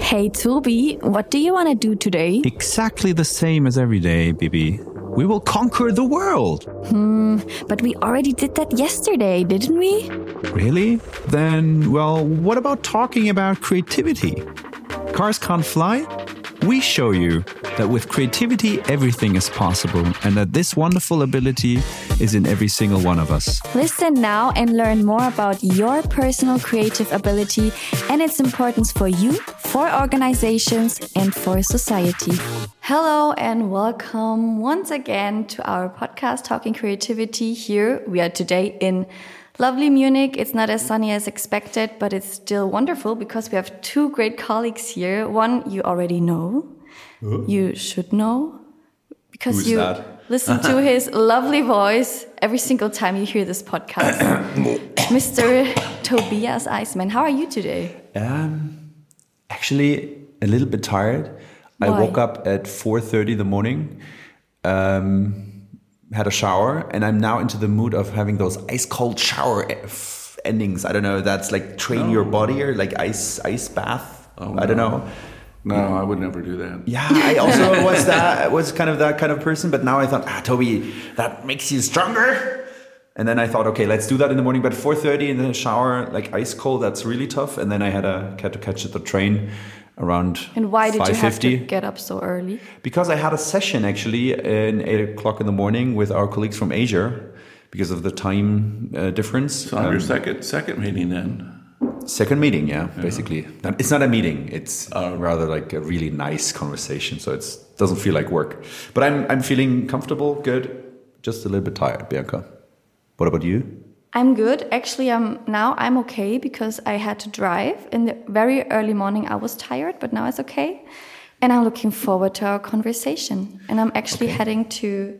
Hey Toby, what do you want to do today? Exactly the same as every day, Bibi. We will conquer the world. Hmm, but we already did that yesterday, didn't we? Really? Then, well, what about talking about creativity? Cars can't fly? We show you that with creativity, everything is possible, and that this wonderful ability is in every single one of us. Listen now and learn more about your personal creative ability and its importance for you, for organizations, and for society. Hello, and welcome once again to our podcast, Talking Creativity. Here we are today in lovely Munich. It's not as sunny as expected, but it's still wonderful because we have two great colleagues here. One you already know, you should know, because Who's you that? listen to his lovely voice every single time you hear this podcast. Mr. Tobias Eisman, how are you today? Um, actually, a little bit tired. I woke up at 4.30 in the morning, um, had a shower, and I'm now into the mood of having those ice cold shower f- endings. I don't know, that's like train your body or like ice ice bath. Oh, I don't no. know. No, I would never do that. Yeah, I also was that was kind of that kind of person, but now I thought, ah, Toby, that makes you stronger. And then I thought, okay, let's do that in the morning. But 4:30 in the shower, like ice cold, that's really tough. And then I had a had to catch the train around And why did you have to 5:50. get up so early? Because I had a session actually in eight o'clock in the morning with our colleagues from Asia because of the time uh, difference. So I'm Um, your second second meeting then. Second meeting, yeah, basically. Not- It's not a meeting. It's rather like a really nice conversation. So it doesn't feel like work. But I'm I'm feeling comfortable, good. Just a little bit tired, Bianca. What about you? I'm good. Actually, I'm now I'm okay because I had to drive. In the very early morning, I was tired, but now it's okay. And I'm looking forward to our conversation. And I'm actually heading to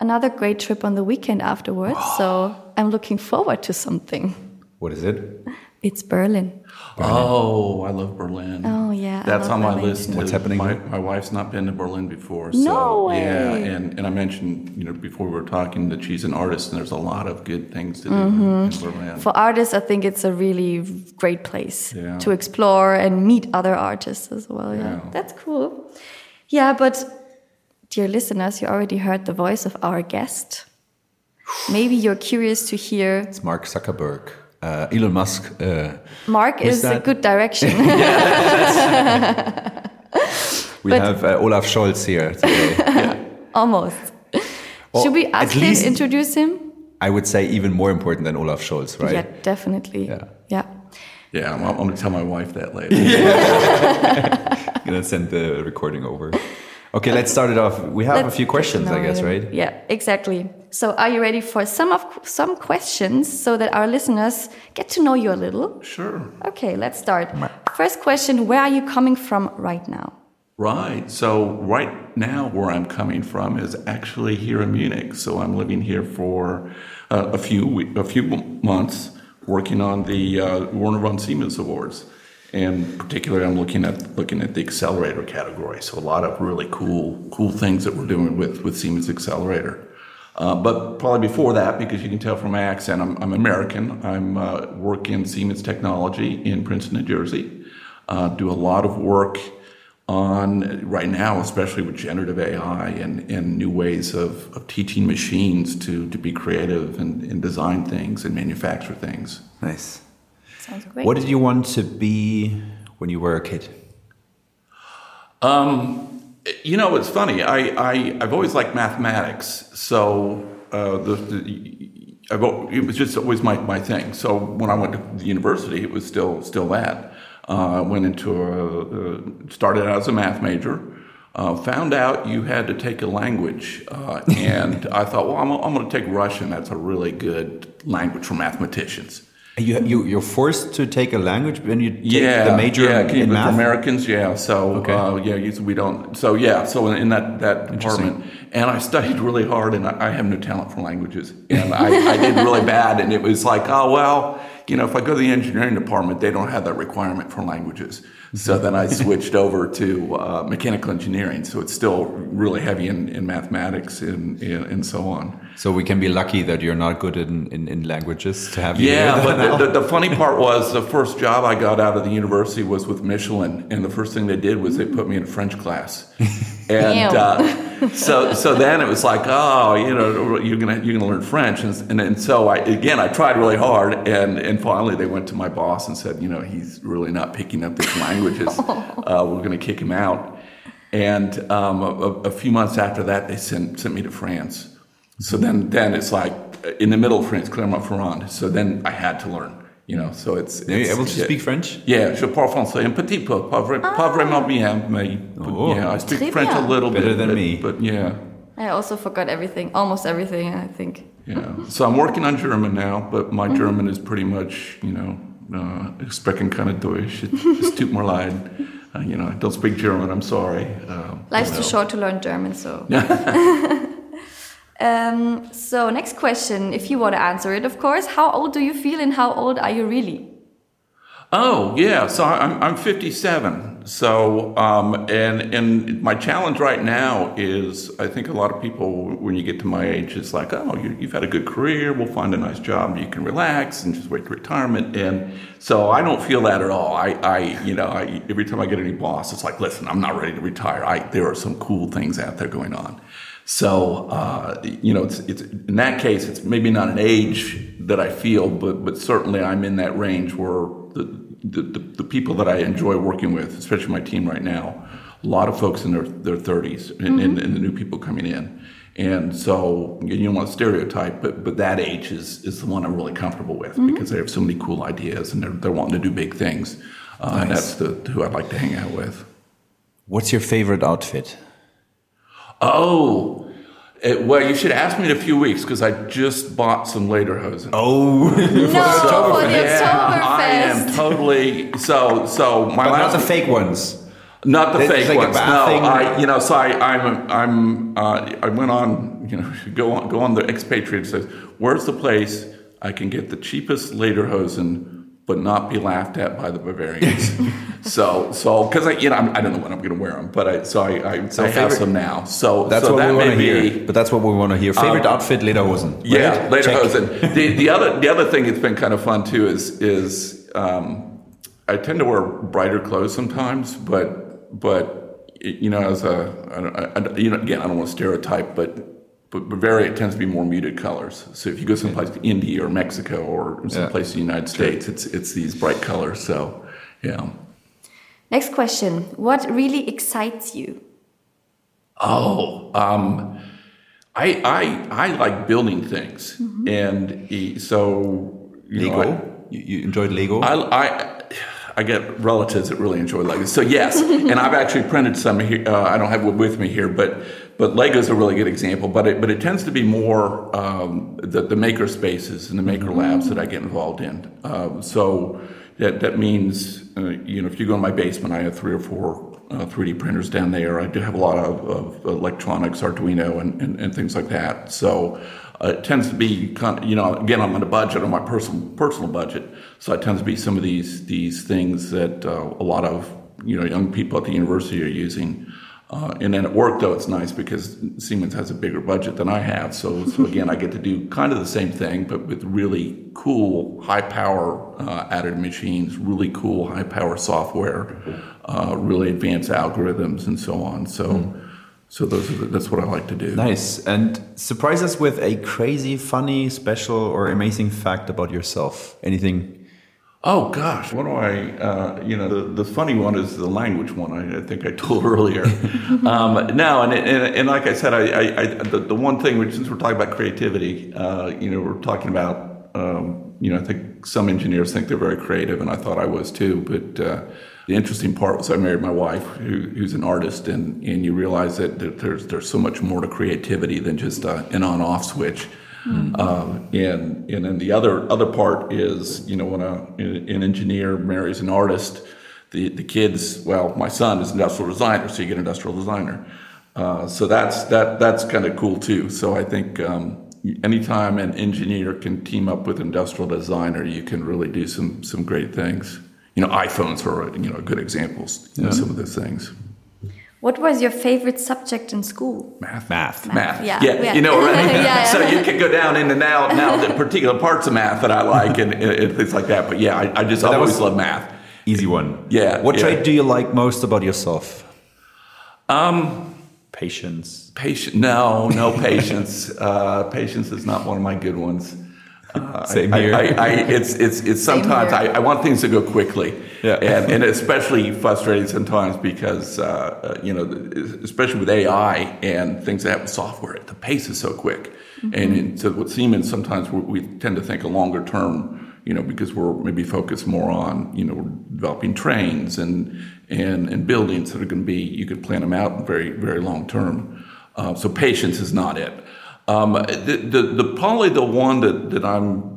another great trip on the weekend afterwards. so I'm looking forward to something. What is it? It's Berlin. Oh, I love Berlin. Oh, yeah, I That's love on my Berlin list. too. What's happening My, my wife's not been to Berlin before. No so, way. Yeah, and, and I mentioned, you know, before we were talking that she's an artist and there's a lot of good things to do Mm-hmm. in Berlin. For artists, I think it's a really great place Yeah. to explore and meet other artists as well. Yeah. Yeah. That's cool. Yeah, but dear listeners, you already heard the voice of our guest. Maybe you're curious to hear. It's Mark Zuckerberg. Uh, Elon Musk. Uh, Mark Who's is a good direction. we But- have uh, Olaf Scholz here today. Almost. Well, Should we at ask him, least- introduce him? I would say even more important than Olaf Scholz, right? Yeah, definitely. Yeah. Yeah. yeah, I'm, I'm going to tell my wife that later. I'm gonna send the recording over. Okay, let's start it off. We have a Let's few questions, I guess, right? Yeah, exactly. So, are you ready for some of some questions so that our listeners get to know you a little? Sure. Okay, let's start. First question: Where are you coming from right now? Right. So right now, where I'm coming from is actually here in Munich. So I'm living here for uh, a few we- a few months, working on the uh, Werner von Siemens Awards, and particularly I'm looking at looking at the accelerator category. So a lot of really cool cool things that we're doing with with Siemens Accelerator. Uh, but probably before that, because you can tell from my accent, I'm, I'm American. I'm uh, work in Siemens Technology in Princeton, New Jersey. Uh, do a lot of work on right now, especially with generative AI and, and new ways of, of teaching machines to, to be creative and, and design things and manufacture things. Nice. Sounds great. What did you want to be when you were a kid? Um, you know, it's funny. I, I I've always liked mathematics, so uh, the, the I've, it was just always my, my thing. So when I went to the university, it was still still that. Uh, I went into a, uh, started out as a math major. Uh, found out you had to take a language, uh, and I thought, well, I'm, I'm going to take Russian. That's a really good language for mathematicians. You, you you're forced to take a language when you take yeah, the major yeah, in, math. Americans, yeah. So Okay. uh, yeah, usually we don't. So yeah, so in, in that that department, and I studied really hard, and I, I have no talent for languages, and I, I did really bad, and it was like, oh well, you know, if I go to the engineering department, they don't have that requirement for languages. So then I switched over to uh, mechanical engineering. So it's still really heavy in, in mathematics and, and, and so on. So we can be lucky that you're not good in, in, in languages to have you Yeah, but the, the, the funny part was the first job I got out of the university was with Michelin, and the first thing they did was they put me in a French class, and uh, so so then it was like, oh, you know, you're gonna you're gonna learn French, and and, and so I again I tried really hard, and and finally they went to my boss and said, you know, he's really not picking up these languages, uh, we're gonna kick him out, and um, a, a few months after that they sent sent me to France. So then, then it's like in the middle of France, Clermont-Ferrand. So then I had to learn, you know. So it's. Are you able to yeah. speak French? Yeah, je parle français un petit peu, pas, vra- pas vraiment bien, mais Oh. yeah, I speak Très French a bien. little Better bit. than but, me. but yeah, I also forgot everything, almost everything, I think. yeah. So I'm working on German now, but my German is pretty much, you know, uh, ich spreche keine Deutsch. It, es tut mir leid. Uh, you know, I don't speak German. I'm sorry. Um, Life's you too short to learn German, so. um, so, next question, if you want to answer it, of course. How old do you feel and how old are you really? Oh yeah, so I'm I'm 57. So um, and and my challenge right now is I think a lot of people when you get to my age it's like oh you, you've had a good career we'll find a nice job you can relax and just wait for retirement and so I don't feel that at all. I I you know I, every time I get any boss it's like listen I'm not ready to retire. I there are some cool things out there going on. So uh, you know, it's, it's in that case, it's maybe not an age that I feel, but but certainly I'm in that range where the the, the, the people that I enjoy working with, especially my team right now, a lot of folks in their their 30s, and, and, and the new people coming in. And so you don't want to stereotype, but but that age is is the one I'm really comfortable with because they have so many cool ideas and they're they're wanting to do big things. Uh, and that's the who I'd like to hang out with. What's your favorite outfit? Oh, it, well, you should ask me in a few weeks because I just bought some lederhosen. Oh, No, for the I am totally so. So my but not last the fake ones. not the It's fake like ones. bad No, thing. I you know. So I, I'm I'm uh, I went on you know go on go on the expatriate says where's the place I can get the cheapest lederhosen but not be laughed at by the Bavarians. so so because I you know I'm, I don't know when I'm going to wear them, but I so I I, I have some now. So That's so what that we want to hear. But that's what we want to hear. Favorite outfit, Lederhosen. right? yeah, later Check. hosen. the the other the other thing that's been kind of fun too is is um, I tend to wear brighter clothes sometimes, but but you know as a I, don't- I, I- you know again I don't want to stereotype, but but Bavaria it tends to be more muted colors. So if you go someplace like India or Mexico or someplace in the United States, it's it's these bright colors. So yeah. Next question. What really excites you? Oh, um, I, I, I like building things, and e- so you know, I- you, you enjoyed Lego? I, I, I get relatives that really enjoy Legos. So yes, and I've actually printed some here. Uh, I don't have it with me here, but but Lego's a really good example. But it but it tends to be more um, the the maker spaces and the maker labs that I get involved in. Um, so that that means uh, you know if you go in my basement, I have three or four. Uh, 3D printers down there. I do have a lot of, of electronics, Arduino, and, and, and things like that. So uh, it tends to be, kind of, you know, again, I'm on a budget, on my personal personal budget, so it tends to be some of these these things that uh, a lot of you know young people at the university are using. Uh, and then at work, though, it's nice because Siemens has a bigger budget than I have. So, so again, I get to do kind of the same thing, but with really cool, high power uh, added machines, really cool, high power software, uh, really advanced algorithms, and so on. So, so those the, that's what I like to do. nice. And surprise us with a crazy, funny, special, or amazing fact about yourself. Anything? Oh gosh, what do I? Uh, you know, the, the funny one is the language one. I, I think I told earlier. um, no, and, and and like I said, I, I, I the, the one thing which since we're talking about creativity, uh, you know, we're talking about um, you know, I think some engineers think they're very creative, and I thought I was too. But uh, the interesting part was I married my wife, who, who's an artist, and and you realize that, that there's there's so much more to creativity than just uh, an on-off switch. Um, and and then the other other part is you know when a, an engineer marries an artist, the the kids well my son is an industrial designer, so you get industrial designer. Uh, so that's that that's kind of cool too. So I think um, anytime an engineer can team up with industrial designer, you can really do some some great things. you know, iPhones are you know good examples. You know, some of those things. What was your favorite subject in school? Math. Math. Math. Yeah, Yeah. yeah. You know, right? Yeah, yeah. So you can go down into now now the particular parts of math that I like and, and things like that. But yeah, I, I just that always love math. Easy one. Yeah, What yeah. trait do you like most about yourself? Um, Patience. patient. No, no patience. uh, patience is not one of my good ones. Uh, Same here. I, I, it's it's it's sometimes I, here. I want things to go quickly. Yeah. and, and especially frustrating sometimes because uh, uh, you know, especially with AI and things that happen with software, the pace is so quick. And so with Siemens, sometimes we, we tend to think a longer term. You know, because we're maybe focused more on you know developing trains and and and buildings that are going to be you could plan them out very very long term. Uh, so patience is not it. Um, the, the the probably the one that that I'm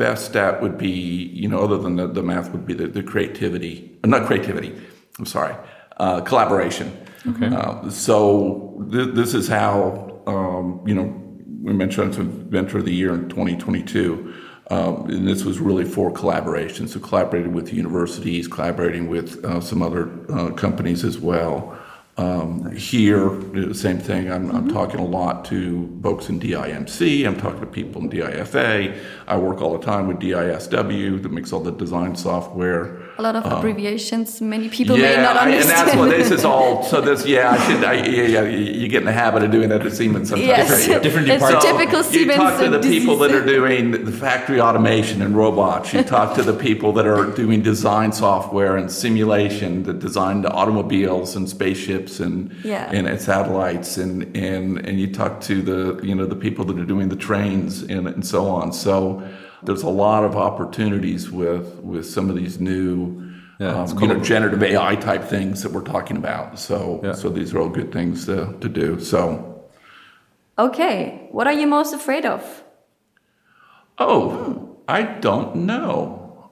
best at would be, you know, other than the, the math, would be the, the creativity, not creativity, I'm sorry, uh, collaboration. Okay. Uh, so th- this is how, um, you know, we mentioned Inventor of the Year in 2022. Um, and this was really for collaboration. So collaborated with universities, collaborating with uh, some other uh, companies as well. Um, here, the same thing. I'm, I'm talking a lot to folks in DIMC. I'm talking to people in DIFA. I work all the time with DISW that makes all the design software. A lot of oh. abbreviations many people may Yeah, not I, and understand. that's what this is all. So this, yeah, I should. I, yeah, yeah, you get in the habit of doing that at Siemens sometimes. Yes, don't different it's a departments. typical you Siemens talk to the disease. people that are doing the factory automation and robots. You talk to the people that are doing design software and simulation that design the automobiles and spaceships and Yeah. and, and satellites and, and and you talk to the you know the people that are doing the trains and, and so on. So there's a lot of opportunities with with some of these new. Yeah, it's um, you know, generative AI type things that we're talking about. So, Yeah. so these are all good things to, to do. So, Okay, what are you most afraid of? Oh, I don't know.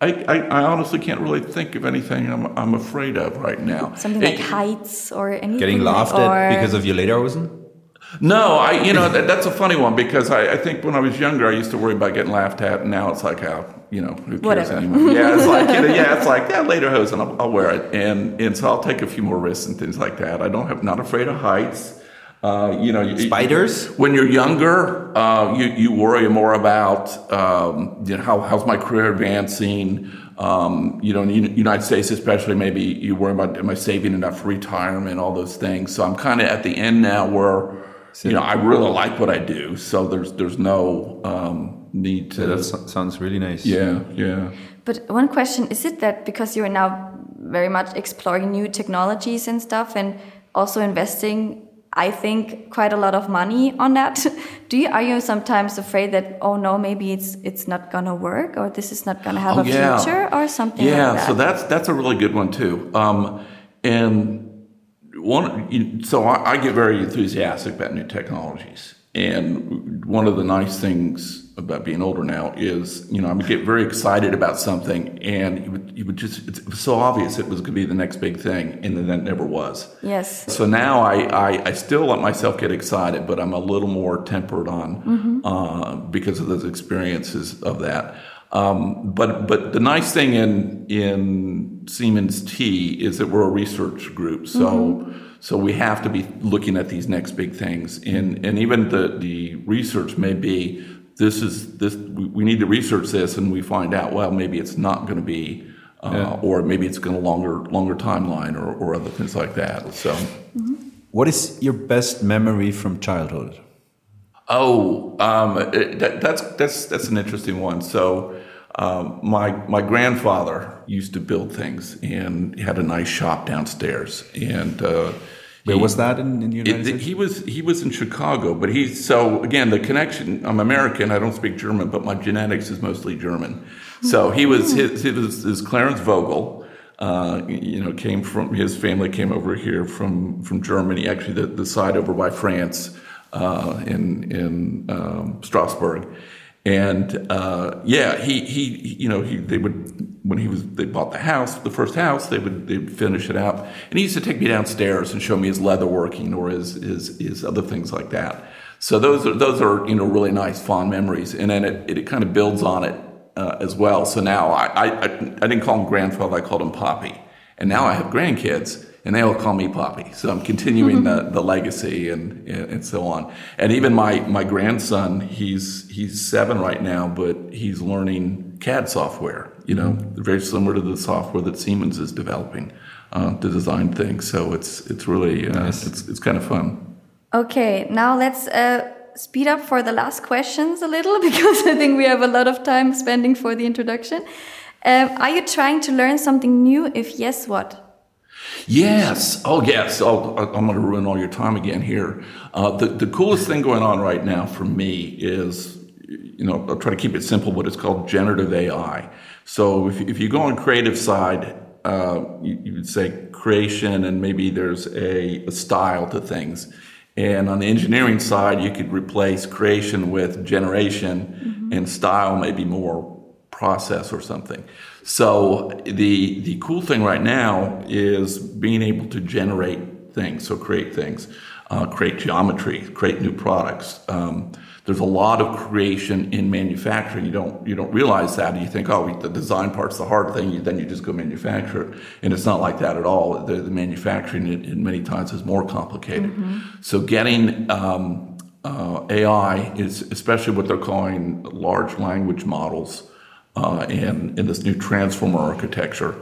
I, I, I honestly can't really think of anything I'm, I'm afraid of right now. Something like heights or anything? Getting laughed or... at because of your Lederhosen? No, I you know that, that's a funny one because I, I think when I was younger I used to worry about getting laughed at, and now it's like, oh, you know, who cares Whatever. anymore? Yeah, it's like you know, yeah, it's like yeah, later hose, and I'll, I'll wear it, and and so I'll take a few more risks and things like that. I don't have not afraid of heights. Uh, you know, you- Spiders? When you're younger, uh, you you worry more about um, you know how how's my career advancing. Um, you know, in the United States, especially, maybe you worry about am I saving enough for retirement, all those things. So I'm kind of at the end now where you know I really like what I do. So there's there's no um, need to. That sounds really nice. yeah, yeah. But one question is it that because you're now very much exploring new technologies and stuff and also investing I think quite a lot of money on that. Do you are you sometimes afraid that oh no maybe it's it's not gonna work or this is not gonna have Oh, a yeah. future or something Yeah, like that? so that's that's a really good one too. Um, and one, so I, I get very enthusiastic about new technologies, and one of the nice things about being older now is, you know, I would get very excited about something, and you would, you would just it was so obvious it was going to be the next big thing, and then that never was. yes. So now I, I, I still let myself get excited, but I'm a little more tempered on uh, because of those experiences of that. Um, but but the nice thing in in Siemens T is that we're a research group, so so we have to be looking at these next big things, and and even the the research may be this is this we, we need to research this, and we find out well maybe it's not going to be. Uh, Or maybe it's going to longer longer timeline, or, or other things like that. So, What is your best memory from childhood? Oh, um, it- that, that's that's that's an interesting one. So, um, my my grandfather used to build things, and he had a nice shop downstairs. And uh, Where he- was that in, in the United it- States? he was he was in Chicago, but he's so again the connection. I'm American. I don't speak German, but my genetics is mostly German. So he was his his, his Clarence Vogel. Uh, you know, came from his family came over here from from Germany. Actually, the, the side over by France uh, in in um, Strasbourg. And uh, yeah, he, he you know he they would when he was they bought the house the first house they would they finish it out and he used to take me downstairs and show me his leather working or his his, his other things like that. So those are those are you know really nice fond memories and then it, it, kind of builds on it uh, as well. So now I, I, I didn't call him grandfather, I called him Poppy. And now I have grandkids and they all call me Poppy. So I'm continuing the, the legacy and, and so on. And even my, my grandson, he's, he's seven right now, but he's learning CAD software, you know, very similar to the software that Siemens is developing uh, to design things. So it's, it's really, uh, nice. it's, it's kind of fun. Okay, now let's uh, speed up for the last questions a little because I think we have a lot of time spending for the introduction. Um, are you trying to learn something new? If yes, what? Yes. Oh, yes. Oh, I'm going to ruin all your time again here. Uh, the, the coolest thing going on right now for me is, you know, I'll try to keep it simple, but it's called generative AI. So if, if you go on creative side, uh, you, you, would say creation and maybe there's a, a style to things. And on the engineering side, you could replace creation with generation mm-hmm. and style maybe more process or something. So the the cool thing right now is being able to generate things, so create things, uh, create geometry, create new products. Um, there's a lot of creation in manufacturing. You don't you don't realize that. You think, oh, the design part's the hard thing. Then you just go manufacture it, and it's not like that at all. The, the manufacturing, in many times, is more complicated. Mm-hmm. So getting um, uh, AI is especially what they're calling large language models uh, and in this new transformer architecture.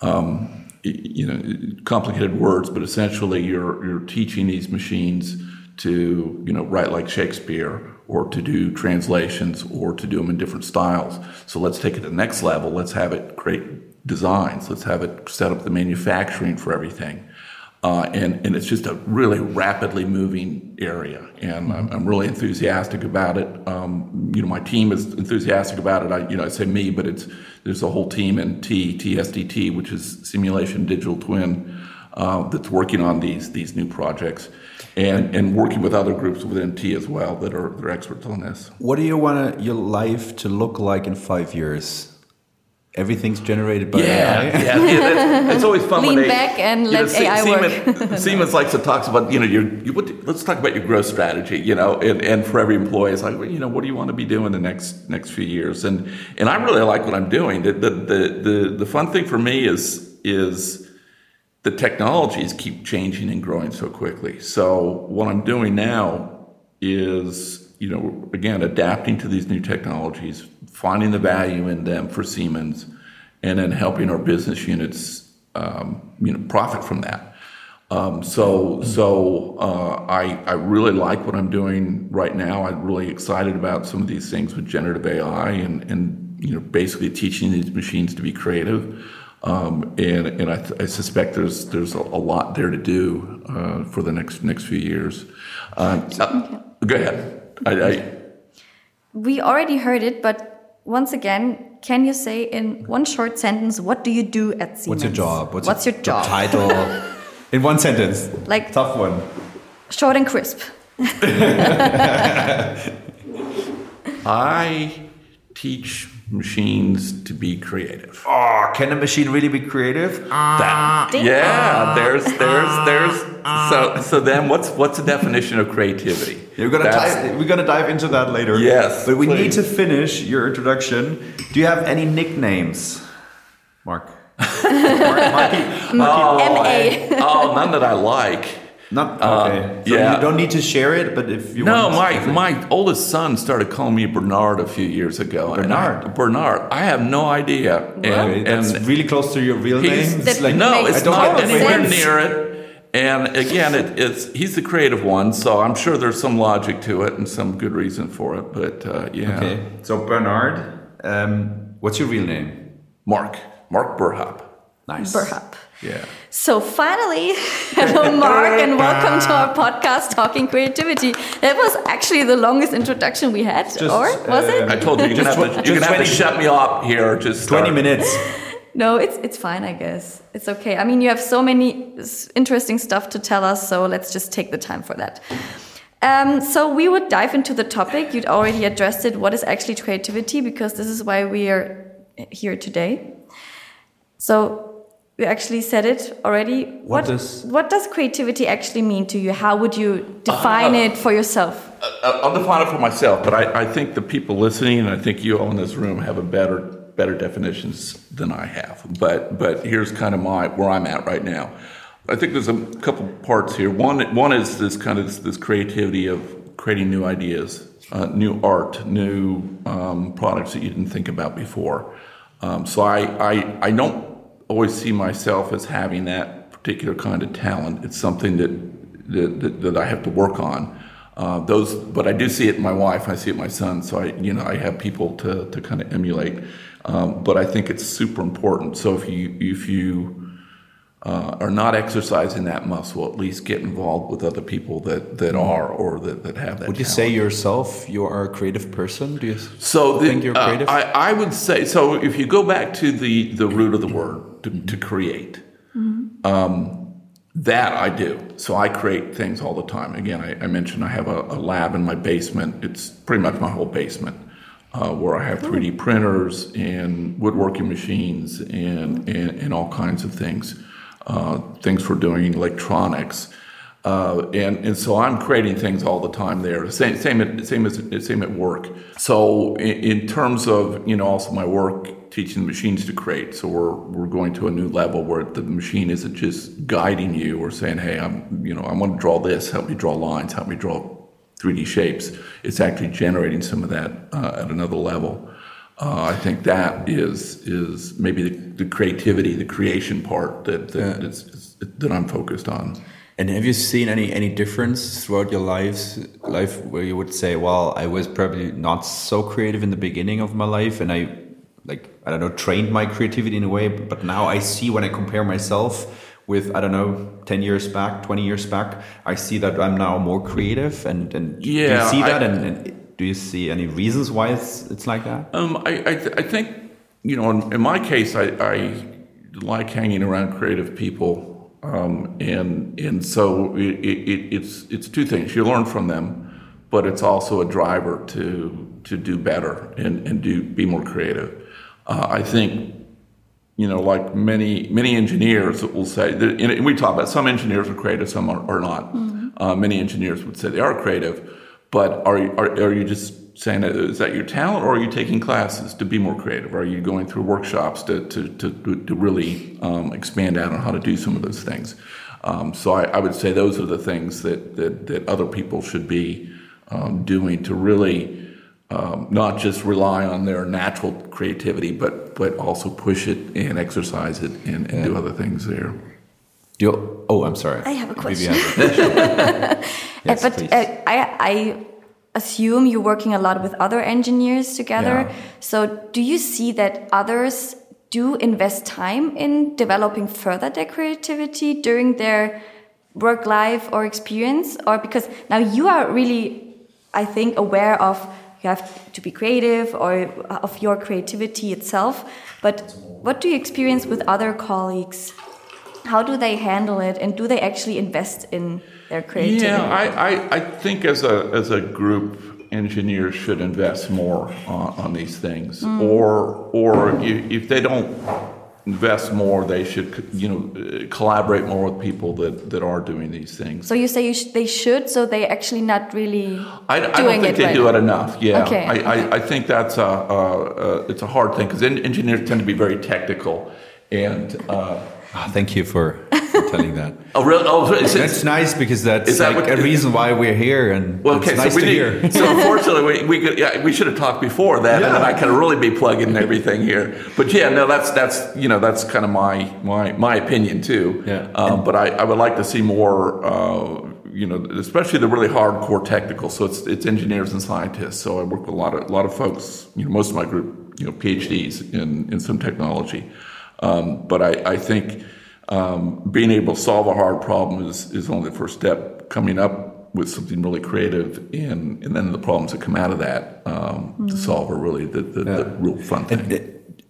Um, you know, complicated words, but essentially you're you're teaching these machines to you know write like Shakespeare or to do translations or to do them in different styles. So let's take it to the next level. Let's have it create designs. Let's have it set up the manufacturing for everything. Uh, and, and it's just a really rapidly moving area. And I'm, I'm really enthusiastic about it. Um, you know, my team is enthusiastic about it. I, you know, I say me, but it's, there's a whole team in T, TSDT, which is Simulation Digital Twin, uh, that's working on these, these new projects. And, and working with other groups within T as well that are, that are experts on this. What do you want your life to look like in five years? Everything's generated by yeah, AI. yeah, yeah it's always fun Lean when they, back and let know, AI Siemens, work. Siemens likes to talk about you know your you, let's talk about your growth strategy. You know, and, and for every employee, it's like well, you know what do you want to be doing the next next few years? And and I really like what I'm doing. The the the the, the fun thing for me is is the technologies keep changing and growing so quickly. So what I'm doing now is you know again adapting to these new technologies finding the value in them for Siemens, and then helping our business units, um, you know, profit from that. Um, so, so uh, I I really like what I'm doing right now. I'm really excited about some of these things with generative AI and and you know basically teaching these machines to be creative. Um, and and I, I, suspect there's there's a, a lot there to do uh, for the next next few years. Uh, go ahead. I, I, we already heard it, but once again, can you say in one short sentence what do you do at Siemens? What's your job? What's, What's your, your, job? Title. in one sentence. Like tough one. Short and crisp. I teach machines to be creative. Oh, can a machine really be creative? Ah, that, yeah, ah, there's there's there's so so then what's what's the definition of creativity? We're gonna dive, we're gonna dive into that later. Yes, but we please. need to finish your introduction. Do you have any nicknames, Mark? Mark Marky, Marky. Oh, I, oh, none that I like. Not uh, okay. Uh, so yeah. you don't need to share it, but if you no, my my oldest son started calling me Bernard a few years ago. Bernard. I, Bernard. I have no idea. And, and really close to your real name. It's like, no, it's not anywhere near it. And again, it, it's he's the creative one, so I'm sure there's some logic to it and some good reason for it. But uh, yeah. Okay. So Bernard, um, what's your real name? Mark. Mark Burhop. Nice. Burhop. Yeah. So finally, hello Mark and welcome to our podcast Talking Creativity. That was actually the longest introduction we had, just, or was uh, it? I told you you're gonna have to, you're gonna have to shut me up here. Just start. twenty minutes. No, it's it's fine, I guess. It's okay. I mean, you have so many interesting stuff to tell us, so let's just take the time for that. Um, so we would dive into the topic. You'd already addressed it. What is actually creativity? Because this is why we are here today. So you actually said it already. What does- what does creativity actually mean to you? How would you define Uh, it for yourself? Uh, I'll define it for myself, but I, I think the people listening, and I think you all in this room have a better better definitions than I have. But but here's kind of my where I'm at right now. I think there's a couple parts here. One one is this kind of this, this creativity of creating new ideas, uh, new art, new um, products that you didn't think about before. Um, so I, I I don't always see myself as having that particular kind of talent. It's something that that, that, that I have to work on. Uh, those, but I do see it in my wife. I see it in my son. So I, you know, I have people to, to kind of emulate. Um, but I think it's super important. So if you if you uh, are not exercising that muscle, at least get involved with other people that, that are or that, that have that. Would you talent. say yourself you are a creative person? Do you So the, think you're uh, creative? I, I would say so. If you go back to the the root of the word to, to create, um, that I do. So I create things all the time. Again, I, I mentioned I have a, a lab in my basement. It's pretty much my whole basement. Uh, where I have 3D printers and woodworking machines and, and, and all kinds of things, uh, things for doing electronics. Uh, and, and so I'm creating things all the time there. Same same at, same as same at work. So in, in terms of you know also my work teaching the machines to create. So we're we're going to a new level where the machine isn't just guiding you or saying, hey, I'm you know I want to draw this. Help me draw lines. Help me draw 3D shapes. It's actually generating some of that uh, at another level. Uh, I think that is is maybe the, the creativity, the creation part that that, is, that I'm focused on. And have you seen any any difference throughout your lives life where you would say, well, I was probably not so creative in the beginning of my life, and I like I don't know trained my creativity in a way, but now I see when I compare myself with I don't know ten years back, twenty years back, I see that I'm now more creative, and and do you see that, and, and do you see any reasons why it's it's like that? Um, I, I, th- I think, you know, in, in my case, I, I like hanging around creative people. Um, and, and so it, it, it's, it's two things. You learn from them, but it's also a driver to, to do better and, and do, be more creative. Uh, I think, you know, like many, many engineers will say, that, and we talk about some engineers are creative, some are, are not. Uh, many engineers would say they are creative, but are, you- are, are you just saying that is that your talent or are you taking classes to be more creative? Are you going through workshops to, to, to, to really um, expand out on how to do some of those things? Um, so I, I would say those are the things that, that, that other people should be um, doing to really um, not just rely on their natural creativity, but, but also push it and exercise it and, and do other things there. Do you, oh, I'm sorry. I have a Maybe you question. have a- Uh, Yes, but uh, I, I assume you're working a lot with other engineers together. Yeah. So do you see that others do invest time in developing further their creativity during their work life or experience? Or because now you are really, I think, aware of you have to be creative or of your creativity itself. But what do you experience with other colleagues? How do they handle it and do they actually invest in their creativity? Yeah, I, I, I think as a as a group, engineers should invest more on, on these things, mm. or or if, if they don't invest more, they should you know collaborate more with people that, that are doing these things. So you say you sh- they should, so they actually not really I, I doing don't think it they right do now. it enough. Yeah, Okay, I, okay. I, I think that's a, a, a it's a hard thing because engineers tend to be very technical, and uh, Ah, thank you for, for telling that. oh really? Oh, it's, That's nice because that's Is that like what- a reason why we're here, and Well, it's okay, nice so we to need, hear. so unfortunately we, we could yeah, we should have talked before that, and then I can really be plugging everything here. But yeah, no, that's that's you know that's kind of my my my opinion too. Yeah. Um, but I, I would like to see more. Uh, you know, especially the really hardcore technical. So it's it's engineers and scientists. So I work with a lot of a lot of folks. You know, most of my group, you know, PhDs in in some technology. Um, but I, I think um, being able to solve a hard problem is, is only the first step. Coming up with something really creative, and, and then the problems that come out of that um, to solve are really the, the, the real fun thing. And, uh,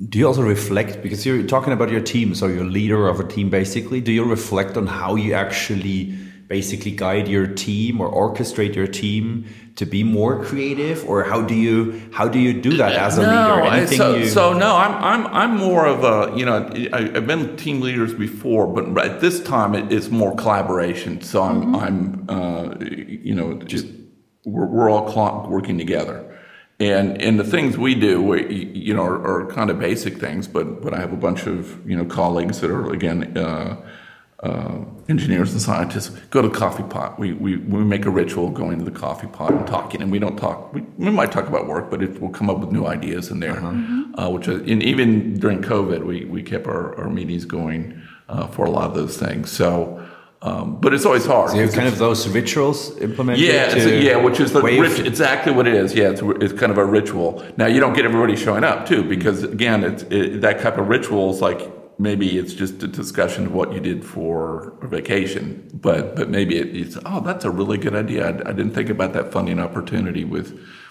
do you also reflect because you're talking about your team, so you're leader of a team basically? Do you reflect on how you actually basically guide your team or orchestrate your team to be more creative, or how do you how do you do that as a no, leader? I- Anything so, you so no, I'm I'm I'm more of a you know I, I've been team leaders before, but at this time it, it's more collaboration. So I'm I'm uh, you know just we're, we're all working together. And, and the things we do, we, you know, are, are kind of basic things, but, but I have a bunch of, you know, colleagues that are, again, uh, uh, engineers and scientists go to the coffee pot. We, we, we make a ritual going to the coffee pot and talking, and we don't talk. We, we might talk about work, but it will come up with new ideas in there. Uh, which is, and even during COVID, we, we kept our, our meetings going uh, for a lot of those things. So, um, but it's always hard. you have kind of those rituals implemented. yeah, it's to- yeah, which is the way rit- exactly what it is. Yeah, it's, it's kind of a ritual. Now you don't get everybody showing up too, because again, it's it, that type of ritual is like maybe it's just a discussion of what you did for a vacation, but but maybe it, it's oh that's a really good idea. I, I didn't think about that funding opportunity with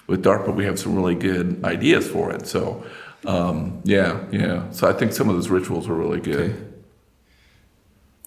with DARPA. We have some really good ideas for it. So um, yeah, yeah. So I think some of those rituals are really good.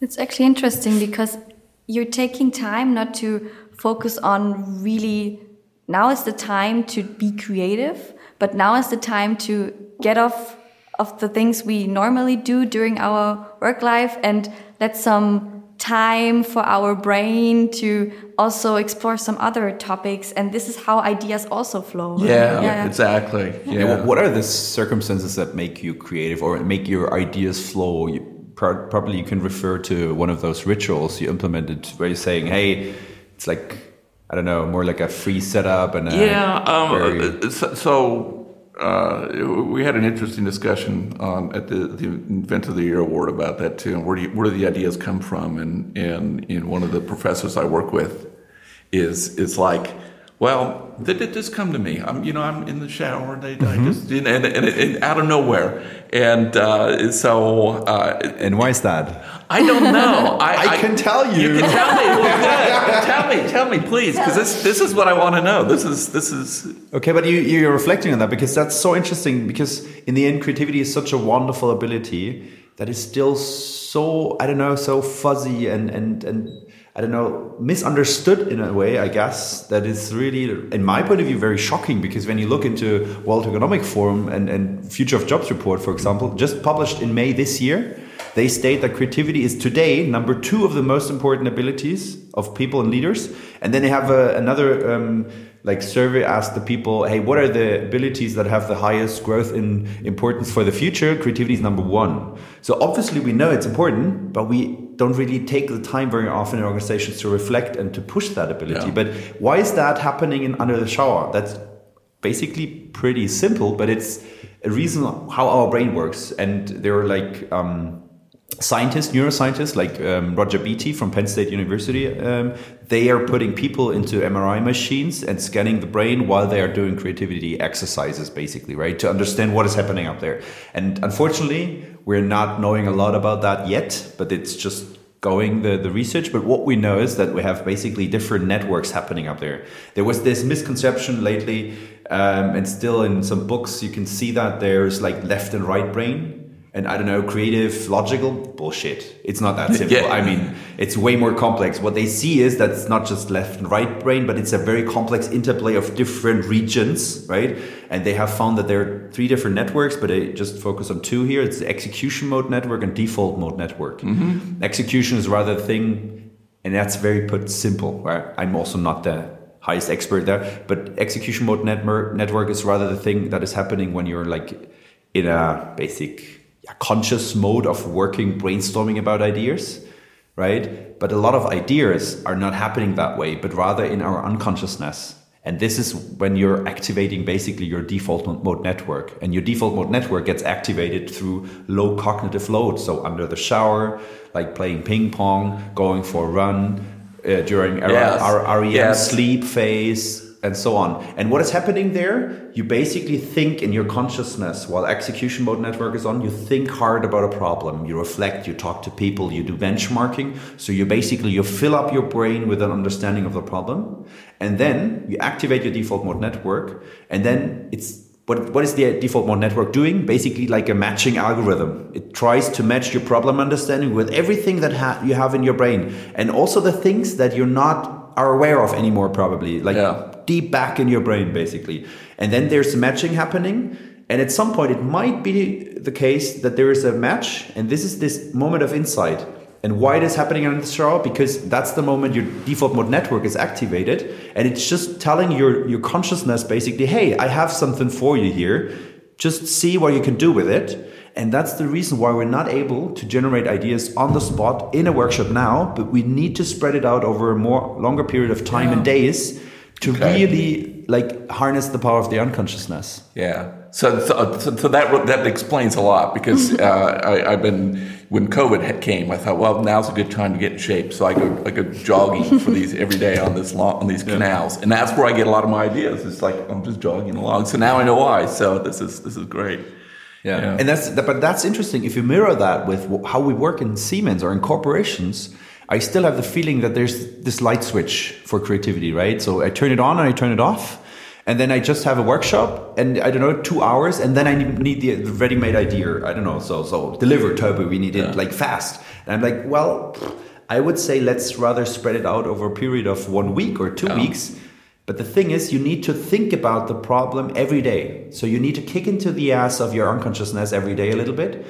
It's actually interesting because you're taking time not to focus on really now is the time to be creative, but now is the time to get off of the things we normally do during our work life and let some time for our brain to also explore some other topics and this is how ideas also flow Yeah, exactly. Yeah, Yeah. what- what are the circumstances that make you creative or make your ideas flow? You, probably you can refer to one of those rituals you implemented where you're saying, hey, it's like, I don't know, more like a free setup and a Yeah. Um, very- uh, so so, uh, we had an interesting discussion um, at the, the Inventor of the Year award about that too. And where do you, where do the ideas come from? And and in one of the professors I work with is is like. Well, they did just come to me. I'm, you know, I'm in the shower. They, I just, and, and, and, and out of nowhere, and uh, so uh, and why is that? I don't know. I, I can tell you. You can tell me. Well, tell me. Tell me, please, because this this is what I want to know. This is this is Okay, but you, you're reflecting on that because that's so interesting. Because in the end, creativity is such a wonderful ability that is still so I don't know, so fuzzy and and and I don't know, misunderstood in a way. I guess that is really, in my point of view, very shocking. Because when you look into World Economic Forum and and Future of Jobs report, for example, just published in May this year, they state that creativity is today number two of the most important abilities of people and leaders. And then they have a, another um, like survey asked the people, hey, what are the abilities that have the highest growth in importance for the future? Creativity is number one. So obviously we know it's important, but we don't really take the time very often in organizations to reflect and to push that ability. Yeah. But why is that happening in under the shower? That's basically pretty simple, but it's a reason how our brain works. And there are like um, scientists, neuroscientists like um, Roger Beaty from Penn State University. Um, they are putting people into MRI machines and scanning the brain while they are doing creativity exercises, basically, right, to understand what is happening up there. And unfortunately, we're not knowing a lot about that yet, but it's just going the, the research but what we know is that we have basically different networks happening up there there was this misconception lately um, and still in some books you can see that there's like left and right brain and i don't know creative logical bullshit. It's not that simple. Yeah. i mean it's way more complex. What they see is that it's not just left and right brain but it's a very complex interplay of different regions right? And they have found that there are three different networks but they just focus on two here. It's the execution mode network and default mode network. Mm-hmm. Execution is rather the thing and that's very put simple right? I'm also not the highest expert there but execution mode network network is rather the thing that is happening when you're like in a basic conscious mode of working brainstorming about ideas right but a lot of ideas are not happening that way but rather in our unconsciousness and this is when you're activating basically your default mode network. And your default mode network gets activated through low cognitive load. So under the shower, like playing ping pong, going for a run, uh, during our, Yes. our REM Yes. sleep phase, and so on. And what is happening there? You basically think in your consciousness while execution mode network is on, you think hard about a problem, you reflect, you talk to people, you do benchmarking. So you basically you fill up your brain with an understanding of the problem, and then you activate your default mode network, and then it's what, what is the default mode network doing? Basically, like a matching algorithm. It tries to match your problem understanding with everything that ha- you have in your brain, and also the things that you're not are aware of anymore, probably like Yeah. Deep back in your brain, basically. And then there's matching happening, and at some point, it might be the case that there is a match, and this is this moment of insight. And why it is happening in the shower? Because that's the moment your default mode network is activated, and it's just telling your your consciousness basically, "Hey, I have something for you here. Just see what you can do with it." And that's the reason why we're not able to generate ideas on the spot in a workshop now, but we need to spread it out over a more longer period of time and days to Okay. really like harness the power of the unconsciousness. Yeah. So, so, so that that explains a lot because uh, I, I've been when COVID came, I thought, well, now's a good time to get in shape. So I go I go jogging for these every day on this long, on these canals, and that's where I get a lot of my ideas. It's like I'm just jogging along. So now I know why. So this is this is great. Yeah. And that's but that's interesting. If you mirror that with how we work in Siemens or in corporations, I still have the feeling that there's this light switch for creativity, right? So I turn it on and I turn it off, and then I just have a workshop, and I don't know two hours, and then I need the the ready-made idea. I don't know. So so deliver Toby, we need it like fast. And I'm like, well, I would say let's rather spread it out over a period of one week or two weeks. But the thing is, you need to think about the problem every day. So you need to kick into the ass of your unconsciousness every day a little bit.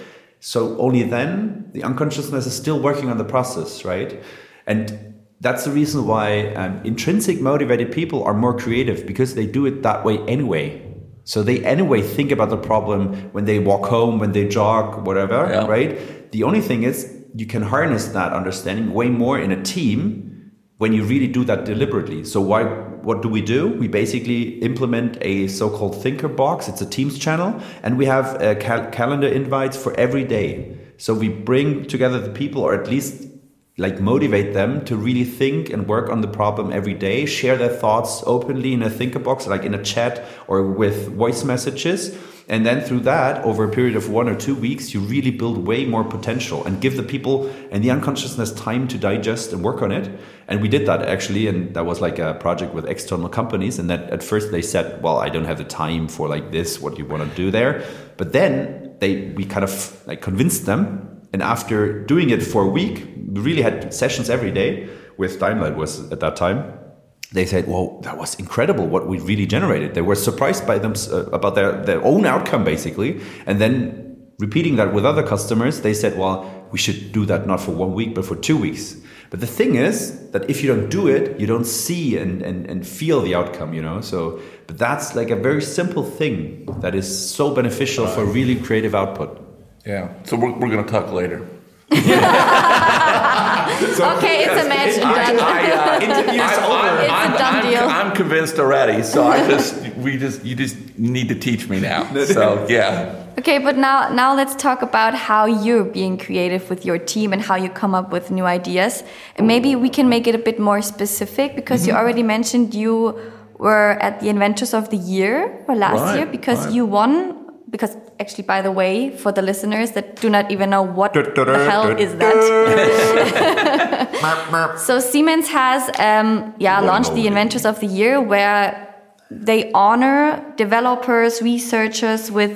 So only then the unconsciousness is still working on the process, right? And that's the reason why um, intrinsic motivated people are more creative because they do it that way anyway. So they anyway think about the problem when they walk home, when they jog, whatever, Yeah. right? The only thing is you can harness that understanding way more in a team when you really do that deliberately. So why what do we do? We basically implement a so-called thinker box. It's a Teams channel and we have uh, cal- calendar invites for every day. So we bring together the people or at least like motivate them to really think and work on the problem every day, share their thoughts openly in a thinker box like in a chat or with voice messages. And then through that, over a period of one or two weeks, you really build way more potential and give the people and the unconsciousness time to digest and work on it. And we did that actually. And that was like a project with external companies. And that at first they said, well, I don't have the time for like this, what you want to do there. But then they, we kind of like convinced them. And after doing it for a week, we really had sessions every day with Daimler was at that time they said, "Well, that was incredible what we really generated." They were surprised by them uh, about their their own outcome, basically, and then repeating that with other customers, they said, "Well, we should do that not for one week, but for two weeks." But the thing is that if you don't do it, you don't see and, and, and feel the outcome, you know. So, but that's like a very simple thing that is so beneficial for really creative output. Yeah. So we're, we're going to talk later. Okay, it's a match. and done. Interviews uh, over. It's a done deal. I'm, I'm convinced already. So I just, we just, you just need to teach me now. So yeah. Okay, but now now let's talk about how you're being creative with your team and how you come up with new ideas. And maybe we can make it a bit more specific because you mm-hmm. already mentioned you were at the Inventors of the Year or last Right, year because right. you won. Because actually, by the way, for the listeners that do not even know what the hell is that, so Siemens has um, yeah One launched the. Inventors of the Year where they honor developers, researchers with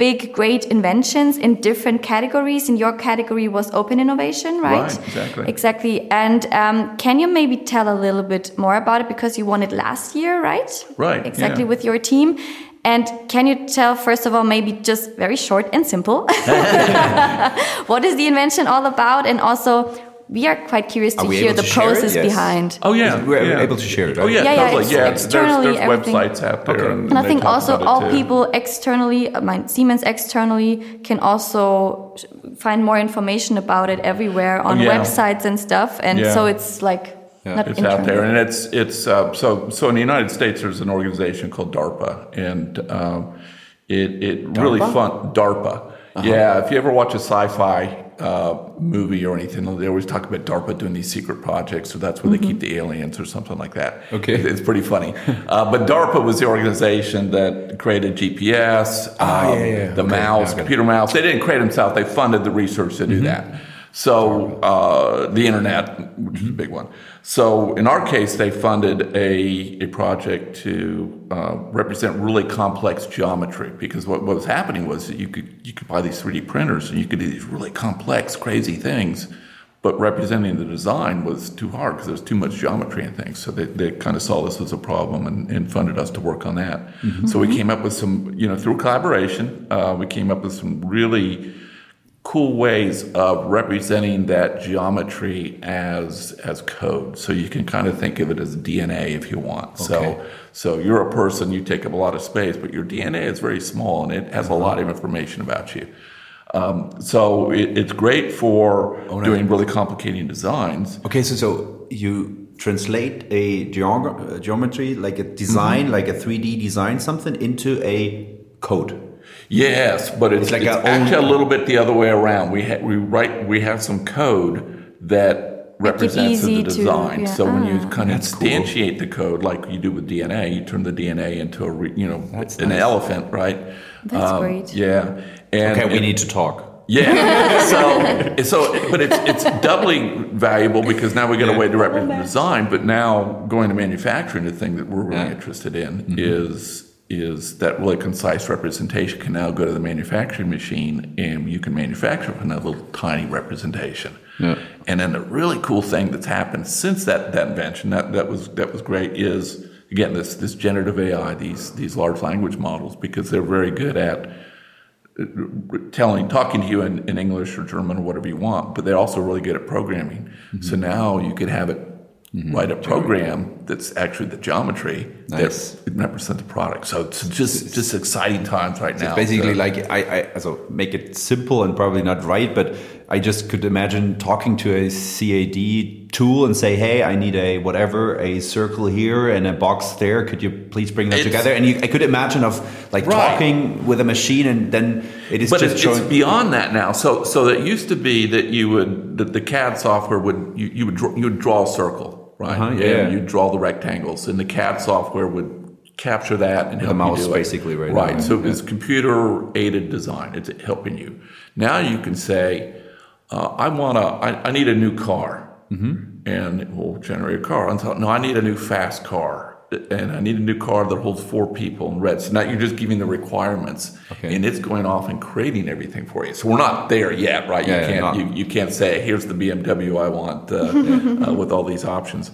big, great inventions in different categories. And your category was open innovation, right? Right, exactly. Exactly. And um, can you maybe tell a little bit more about it because you won it last year, right? Right, Exactly yeah. with your team. And can you tell, first of all, maybe just very short and simple, what is the invention all about? And also, we are quite curious to hear the to process Yes. behind. Oh yeah, We're yeah. able to share it, Oh yeah, Yeah, yeah, totally. it's yeah, there's, externally, there's everything. websites out there. Okay. And And I think also all people externally, uh, I mean, Siemens externally can also find more information about it everywhere on Oh, yeah. websites and stuff. And Yeah. so it's like not It's out there, and it's it's uh, so so in the United States. There's an organization called DARPA, and um, it it really fun DARPA. Uh-huh. Yeah, if you ever watch a sci-fi uh, movie or anything, they always talk about DARPA doing these secret projects. So that's where they keep the aliens or something like that. Mm-hmm. Okay. It- it's pretty funny. uh, but DARPA was the organization that created GPS, Ah, um, yeah, yeah. the Okay, mouse, yeah, I got it. computer mouse. They didn't create themselves; they funded the research to do Mm-hmm. that. So uh, the internet, which is a big one. So in our case, they funded a, a project to uh, represent really complex geometry because what, what was happening was that you could you could buy these 3D printers and you could do these really complex, crazy things, but representing the design was too hard because there was too much geometry and things. So they, they kind of saw this as a problem and, and funded us to work on that. Mm-hmm. So we came up with some, you know, through collaboration, uh, we came up with some really cool ways of representing that geometry as as code. So you can kind of think of it as DNA if you want. Okay. So so you're a person, you take up a lot of space, but your DNA is very small and it has a lot of information about you. Um, so it, it's great for oh, doing really complicated designs. Okay, so so you translate a geog- geometry like a design, mm-hmm. like a 3D design, something into a code. Yes, but it's, it's like it's actually own... a little bit the other way around. We ha- we write we have some code that represents the design. To, yeah. So ah. when you ah. kind of instantiate cool. the code, like you do with DNA, you turn the DNA into a re, you know That's an nice. elephant, right? That's um, great. Yeah. And, okay, we and, need to talk. Yeah. so, so, but it's it's doubly valuable because now we get a way to represent the design. But now going to manufacturing, the thing that we're really yeah. interested in mm-hmm. is is that really concise representation can now go to the manufacturing machine and you can manufacture from that little tiny representation. Yeah. And then the really cool thing that's happened since that, that invention, that, that was that was great, is again this this generative AI, these these large language models, because they're very good at uh, telling talking to you in, in English or German or whatever you want, but they're also really good at programming. Mm-hmm. So now you could have it mm-hmm. write a program that's actually the geometry nice. that represents the product. So it's just just exciting times right so now. basically, so. like I, I so make it simple and probably not right, but I just could imagine talking to a CAD tool and say, "Hey, I need a whatever, a circle here and a box there. Could you please bring that it's, together?" And you, I could imagine of like right. talking with a machine, and then it is but just it's, beyond that now. So, so it used to be that you would that the CAD software would you, you would draw, you would draw a circle right? Uh-huh, yeah. you draw the rectangles, and the CAD software would capture that and help the mouse you do basically right right now. so yeah. it's computer aided design it's helping you now you can say uh, i want to I, I, need a new car mm-hmm. and it will generate a car and so, no i need a new fast car and I need a new car that holds four people in red. So now you're just giving the requirements, okay. and it's going off and creating everything for you. So we're not there yet, right? Yeah, you can't you, you can't say here's the BMW I want uh, uh, with all these options.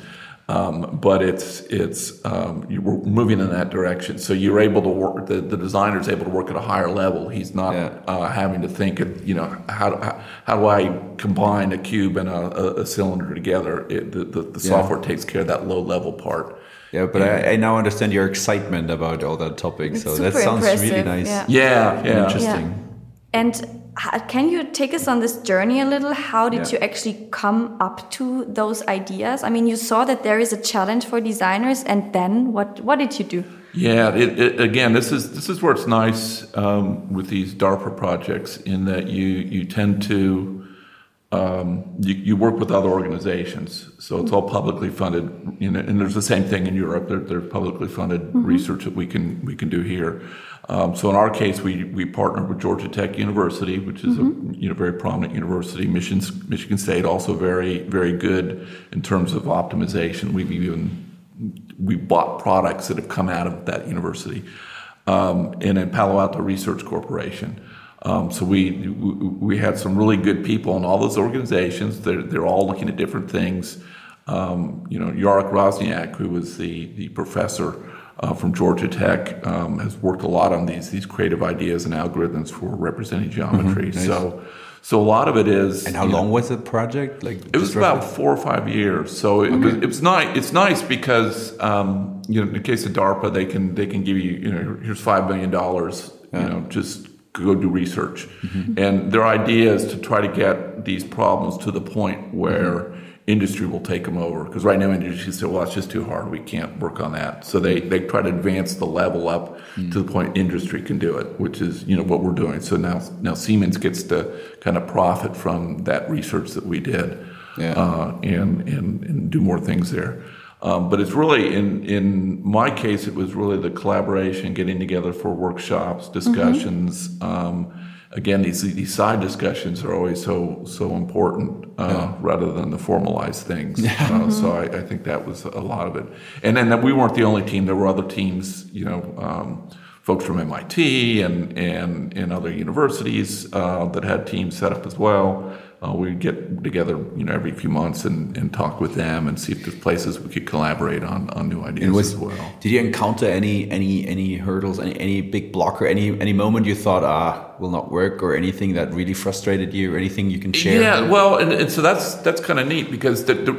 Um, but it's it's um, you're moving in that direction. So you're able to work. The, the designer is able to work at a higher level. He's not yeah. uh, having to think. Of, you know, how do, how, how, do I combine a cube and a, a cylinder together? It, the, the, the software takes care of that low level part. Yeah, but I, I, now understand your excitement about all that topic. It's so that sounds impressive. really nice. Yeah, yeah, yeah. interesting. Yeah. Can you take us on this journey a little? How did yeah. you actually come up to those ideas? I mean, you saw that there is a challenge for designers, and then what? What did you do? Yeah, it, it, again, this is this is where it's nice um, with these DARPA projects in that you you tend to um, you, you, work with other organizations, so it's all publicly funded. You know, and there's the same thing in Europe. There, there's publicly funded mm-hmm. research that we can we can do here. Um, so in our case, we we partnered with Georgia Tech University, which is mm-hmm. a you know very prominent university. Michigan Michigan State also very very good in terms of optimization. We've even we bought products that have come out of that university, um, and in Palo Alto Research Corporation. Um, so we we we had some really good people in all those organizations. They're they're all looking at different things. Um, you know, Jarek Rossignac, who was the the professor uh, from Georgia Tech, um, has worked a lot on these these creative ideas and algorithms for representing geometry. Mm-hmm, nice. So. So a lot of it is. And how long know, was the project? Like it was about four or five years. So it, okay. was, it was nice. It's nice because um, you know in the case of DARPA, they can they can give you you know here's five million dollars. Yeah. You know just go do research. Mm-hmm. And their idea is to try to get these problems to the point where mm-hmm. Industry will take them over. Because right now, industry says, well, it's just too hard. We can't work on that. So they, they try to advance the level up mm-hmm. to the point industry can do it, which is, you know, what we're doing. So now, now Siemens gets to kind of profit from that research that we did yeah. uh, and, and, and do more things there. Um, but it's really in in my case, it was really the collaboration, getting together for workshops, discussions. Mm-hmm. Um, again, these these side discussions are always so so important uh, yeah. rather than the formalized things. Yeah. Uh. So I, I, think that was a lot of it. And then we weren't the only team. There were other teams. You know. Um, folks from MIT and, and, and other universities uh, that had teams set up as well. Uh, we get together, you know, every few months and, and talk with them and see if there's places we could collaborate on, on new ideas was, as well. Did you encounter any any any hurdles, any, any big blocker, any any moment you thought ah will not work, or anything that really frustrated you, or anything you can share? Yeah, well, and, and so that's that's kind of neat because the, the,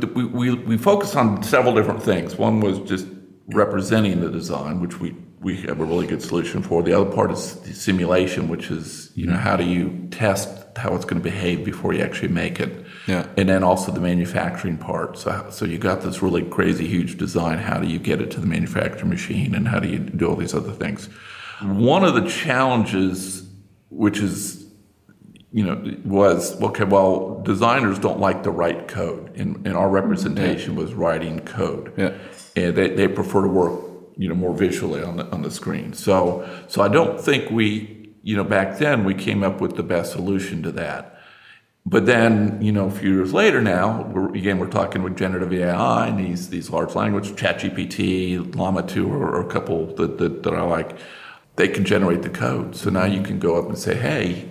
the, we, we we focus on several different things. One was just representing the design, which we we have a really good solution for. The other part is the simulation, which is you know how do you test how it's going to behave before you actually make it. Yeah. And then also the manufacturing part. So so you got this really crazy huge design. How do you get it to the manufacturing machine, and how do you do all these other things? One of the challenges, which is you know, was okay. Well, designers don't like to write code, and, and our representation yeah. was writing code. Yeah. And they, they prefer to work you know more visually on the on the screen. So so I don't think we you know back then we came up with the best solution to that. But then, you know, a few years later now, we're, again, we're talking with generative AI and these, these large language, ChatGPT, Llama 2, or, or a couple that, that, that I like, they can generate the code. So now you can go up and say, hey,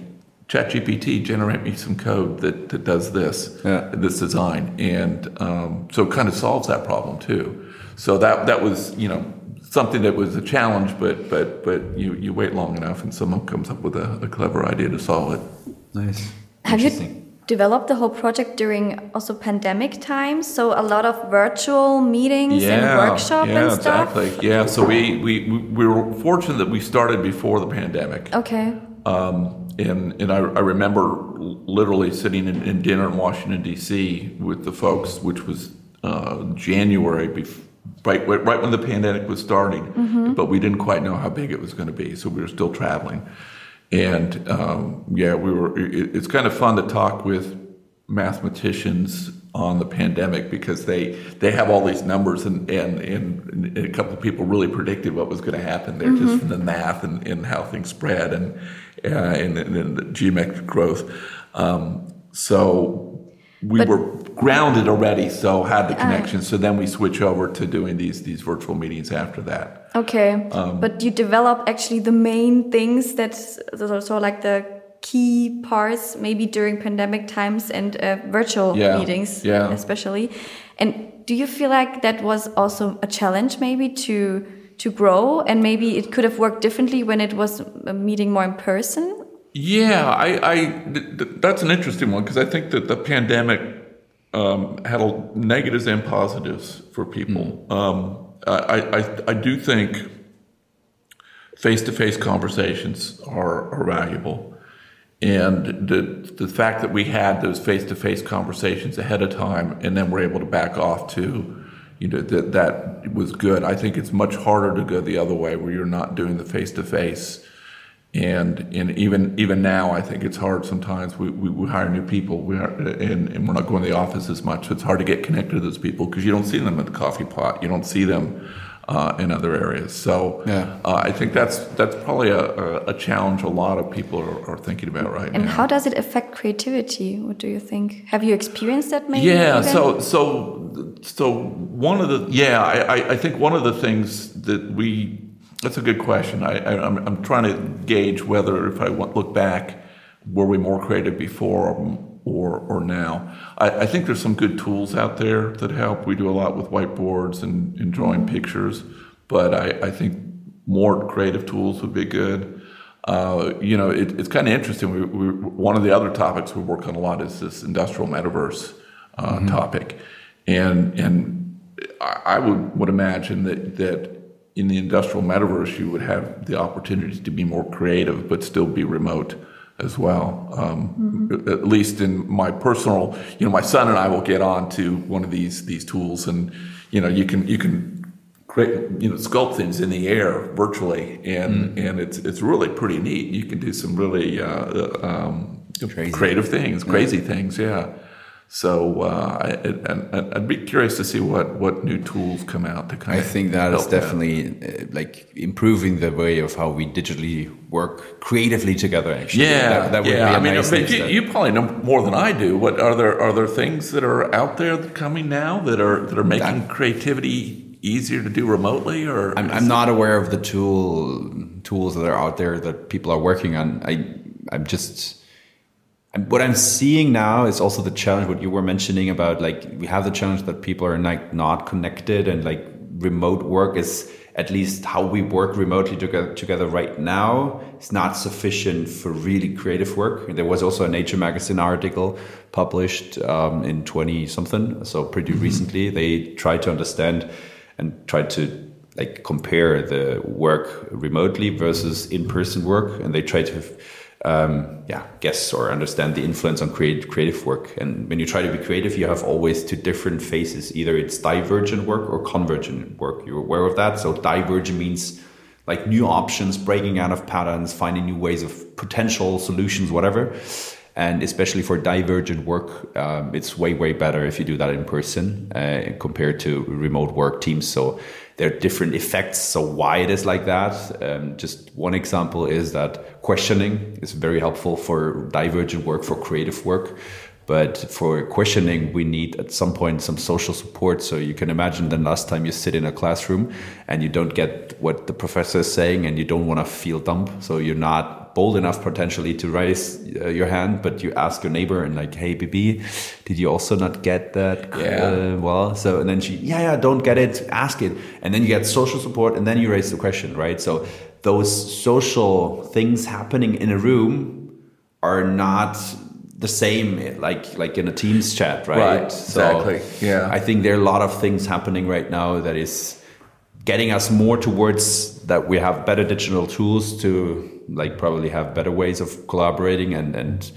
ChatGPT, generate me some code that, that does this, yeah. this design. And um, so it kind of solves that problem too. So that, that was, you know, something that was a challenge, but but but you, you wait long enough and someone comes up with a, a clever idea to solve it. Nice. Have you developed the whole project during also pandemic times? So a lot of virtual meetings yeah, and workshop yeah, and stuff. Exactly. Yeah. So we, we we were fortunate that we started before the pandemic. Okay. Um, and and I, I remember literally sitting in, in dinner in Washington D.C. with the folks, which was uh, January before right right when the pandemic was starting, mm-hmm. but we didn't quite know how big it was going to be, so we were still traveling. And um, yeah, we were. It, it's kind of fun to talk with mathematicians on the pandemic because they they have all these numbers and and, and, a couple of people really predicted what was going to happen there mm-hmm. just from the math and, and how things spread and uh, and, and, the geometric growth. Um, so we but, were grounded already, so had the connection. Uh, so then we switch over to doing these these virtual meetings after that. Okay, um, but you develop actually the main things that so like the key parts maybe during pandemic times and uh, virtual yeah, meetings, yeah. especially. And do you feel like that was also a challenge maybe to to grow and maybe it could have worked differently when it was a meeting more in person yeah, I, I th- that's an interesting one because I think that the pandemic um, had a negatives and positives for people. Mm. Um, I, I, I do think face-to-face conversations are, are valuable, and the the fact that we had those face-to-face conversations ahead of time, and then we're able to back off to, you know, that that was good. I think it's much harder to go the other way where you're not doing the face-to-face and and even even now, I think it's hard sometimes. We, we, we hire new people, we are, and, and we're not going to the office as much. So it's hard to get connected to those people because you don't see them at the coffee pot. You don't see them uh, in other areas. So yeah. uh, I think that's that's probably a, a, challenge a lot of people are, are thinking about right and now. And how does it affect creativity? What do you think? Have you experienced that maybe? Yeah. Even? So so so one of the yeah I, I think one of the things that we that's a good question. I, am I'm, I'm trying to gauge whether, if I look back, were we more creative before or, or now? I, I, think there's some good tools out there that help. We do a lot with whiteboards and, and drawing pictures, but I, I think more creative tools would be good. Uh, you know, it, it's kind of interesting. We, we, one of the other topics we work on a lot is this industrial metaverse uh, mm-hmm. topic, and and I would would imagine that that in the industrial metaverse, you would have the opportunity to be more creative, but still be remote as well. Um, mm-hmm. At least in my personal, you know, my son and I will get on to one of these these tools, and you know, you can you can create you know sculpt things in the air virtually, and mm. and it's it's really pretty neat. You can do some really uh, um, creative things, crazy yeah. things, yeah. So uh, I, I'd be curious to see what, what new tools come out to kind I of. I think that is definitely uh, like improving the way of how we digitally work creatively together. Actually, Yeah, that, that would yeah. be a I mean, nice but you, you probably know more than I do. What are there? Are there things that are out there that coming now that are that are making That- creativity easier to do remotely? Or I'm, I'm not aware of the tool tools that are out there that people are working on. I I'm just what I'm seeing now is also the challenge. What you were mentioning about like we have the challenge that people are like not connected and like remote work is at least how we work remotely together, together right now is not sufficient for really creative work. There was also a Nature magazine article published um, in 20 something, so pretty recently. They tried to understand and tried to like compare the work remotely versus in-person work, and they tried to um, yeah guess or understand the influence on create, creative work. And when you try to be creative, you have always two different phases. Either it's divergent work or convergent work. You're aware of that. So divergent means like new options, breaking out of patterns, finding new ways of potential solutions, whatever. And especially for divergent work, um, it's way, way better if you do that in person uh, compared to remote work teams. So there are different effects. So why it is like that? Um, just one example is that questioning is very helpful for divergent work, for creative work. But for questioning, we need at some point some social support. So you can imagine the last time you sit in a classroom and you don't get what the professor is saying and you don't want to feel dumb. So you're not bold enough potentially to raise uh, your hand, but you ask your neighbor and like, hey, BB, did you also not get that? Yeah. Uh, well, so, and then she, yeah, yeah, don't get it, ask it. And then you get social support and then you raise the question, right? So those social things happening in a room are not the same eh, like like in a Teams chat, right? Right, exactly, yeah. I think there are a lot of things happening right now that is getting us more towards that we have better digital tools to like probably have better ways of collaborating and and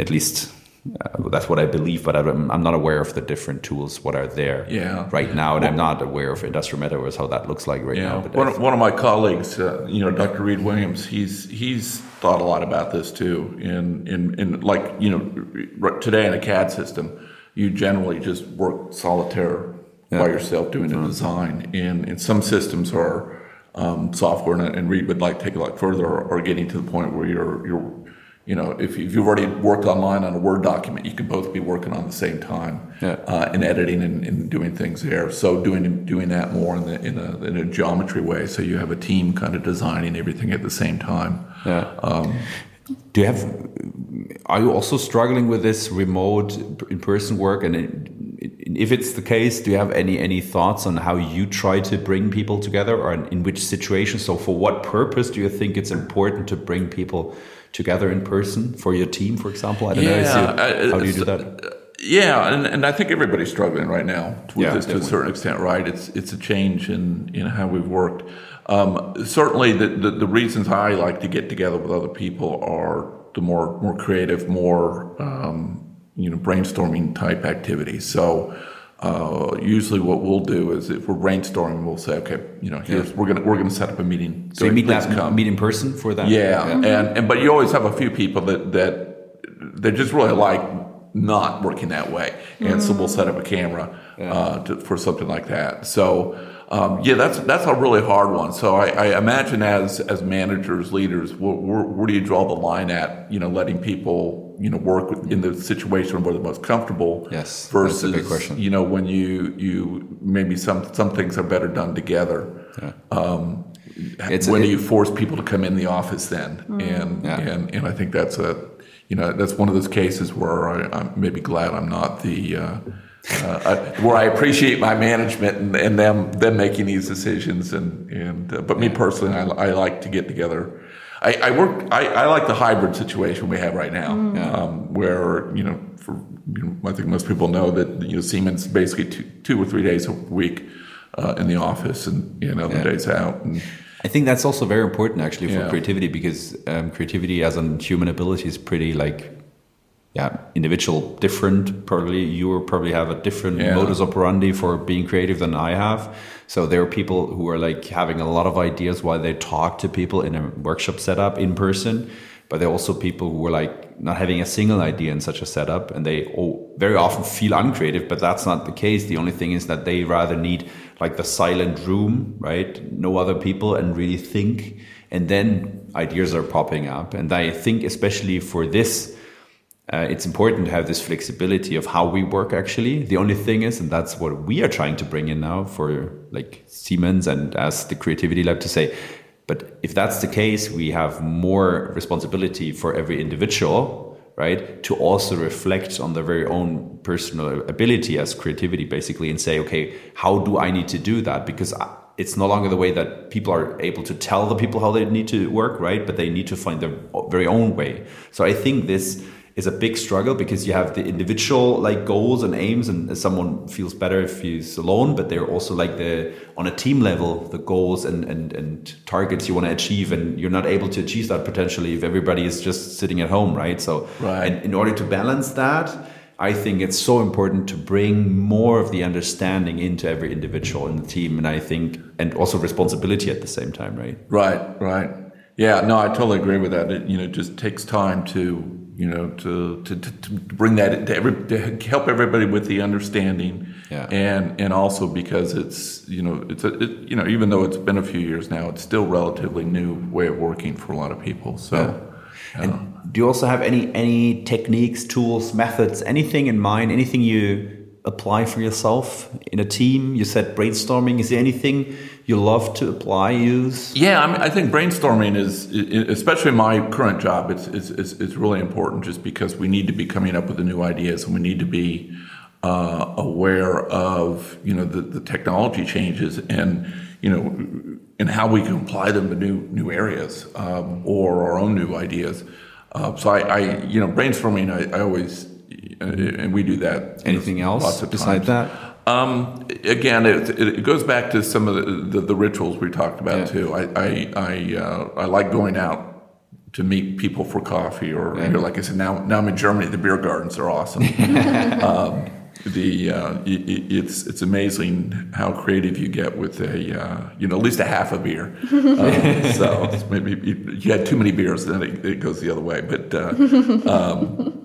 at least uh, that's what I believe, but I'm, I'm not aware of the different tools what are there Yeah. right now, and I'm not aware of industrial metaverse how that looks like right Yeah, now. But one, of- one of my colleagues, uh, you know, Dr. Reed Williams, he's he's thought a lot about this too. In in, in like you know, today in a CAD system, you generally just work solitaire by yourself doing Mm-hmm. the design. And and some systems are um, software, and, and Reed would like take it like further, are, are getting to the point where you're you're you know, if, if you've already worked online on a Word document, you can both be working on the same time Yeah. uh, and editing and, and doing things there. So doing doing that more in, the, in, a, in a geometry way, so you have a team kind of designing everything at the same time. Yeah. Do you have? Are you also struggling with this remote in-person work? And it- if it's the case, do you have any any thoughts on how you try to bring people together, or in, in which situations? So, for what purpose do you think it's important to bring people together in person for your team, for example? I don't know. Yeah, you- uh, how do you do that? Yeah, and, and I think everybody's struggling right now with Yeah, this to a certain extent, right? It's it's a change in, in how we've worked. Um, certainly, the, the the reasons I like to get together with other people are the more more creative, more um, you know brainstorming type activities. So. Uh, usually, what we'll do is if we're brainstorming, we'll say, "Okay, you know, here's we're gonna we're gonna set up a meeting. So you meet that meet in person for that? yeah, and, and but you always have a few people that that they just really like not working that way, and so we'll set up a camera uh, to, for something like that. So um, yeah, that's that's a really hard one. So I, I imagine as as managers, leaders, where, where, where do you draw the line at? You know, letting people you know work with- in the situation where they're most comfortable. Yes, that's versus a big question. you know when you you maybe some some things are better done together. Um, It's- when it- do you force people to come in the office then? And, Yeah. and and I think that's a you know that's one of those cases where I, I'm maybe glad I'm not the uh, uh, where I appreciate my management and, and them them making these decisions and and uh, but me personally I, I like to get together. I, I work. I, I like the hybrid situation we have right now, um, where you know, for you know, I think most people know that you know Siemens basically two, two or three days a week uh, in the office and you know the Yeah. days out. And, I think that's also very important actually for Yeah. creativity because um, creativity as a human ability is pretty like yeah individual different probably you probably have a different Yeah. modus operandi for being creative than i have. So there are people who are like having a lot of ideas while they talk to people in a workshop setup in person but there are also people who are like not having a single idea in such a setup and they all very often feel uncreative but that's not the case. The only thing is that they rather need like the silent room right? No other people and really think and then ideas are popping up. And i think especially for this uh, it's important to have this flexibility of how we work actually the only thing is and that's what we are trying to bring in now for like siemens and as the creativity lab to say but if that's the case, we have more responsibility for every individual, right? To also reflect on their very own personal ability as creativity, basically, and say, okay, how do I need to do that? Because it's no longer the way that people are able to tell the people how they need to work, right? But they need to find their very own way. So I think this is a big struggle because you have the individual like goals and aims and someone feels better if he's alone but they're also like the on a team level the goals and and, and targets you want to achieve and you're not able to achieve that potentially if everybody is just sitting at home right? So right. and in order to balance that I think it's so important to bring more of the understanding into every individual in the team and I think and also responsibility at the same time right? Right right. Yeah no I totally agree with that. It you know just takes time to you know, to, to, to bring that to, every, to help everybody with the understanding, yeah. and and also because it's you know it's a it, you know even though it's been a few years now, it's still relatively new way of working for a lot of people. So, yeah. and do you also have any any techniques, tools, methods, anything in mind? Anything you apply for yourself in a team? You said brainstorming. Is there anything you love to apply, use? Yeah, I, mean, I think brainstorming is, especially in my current job, it's, it's, it's, it's, really important just because we need to be coming up with the new ideas and we need to be uh, aware of, you know, the, the technology changes and, you know, and how we can apply them to new, new areas um, or our own new ideas. Uh, so I, I, you know, brainstorming, I, I always and we do that. Anything else besides that? Um, again, it, it, goes back to some of the, the, the rituals we talked about yeah. too. I I I, uh, I, like going out to meet people for coffee, or yeah. like I said, now now I'm in Germany. The beer gardens are awesome. um, the uh, it, it's it's amazing how creative you get with a uh, you know at least a half a beer. Um, so maybe you had too many beers, then it, it goes the other way. But uh, um,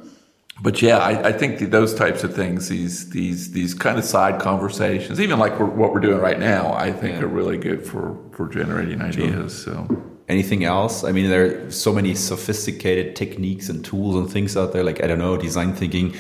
but yeah, I, I think those types of things, these these these kind of side conversations, even like we're, what we're doing right now, I think yeah. are really good for for generating ideas. So. Anything else? I mean, there are so many sophisticated techniques and tools and things out there. Like I don't know, design thinking.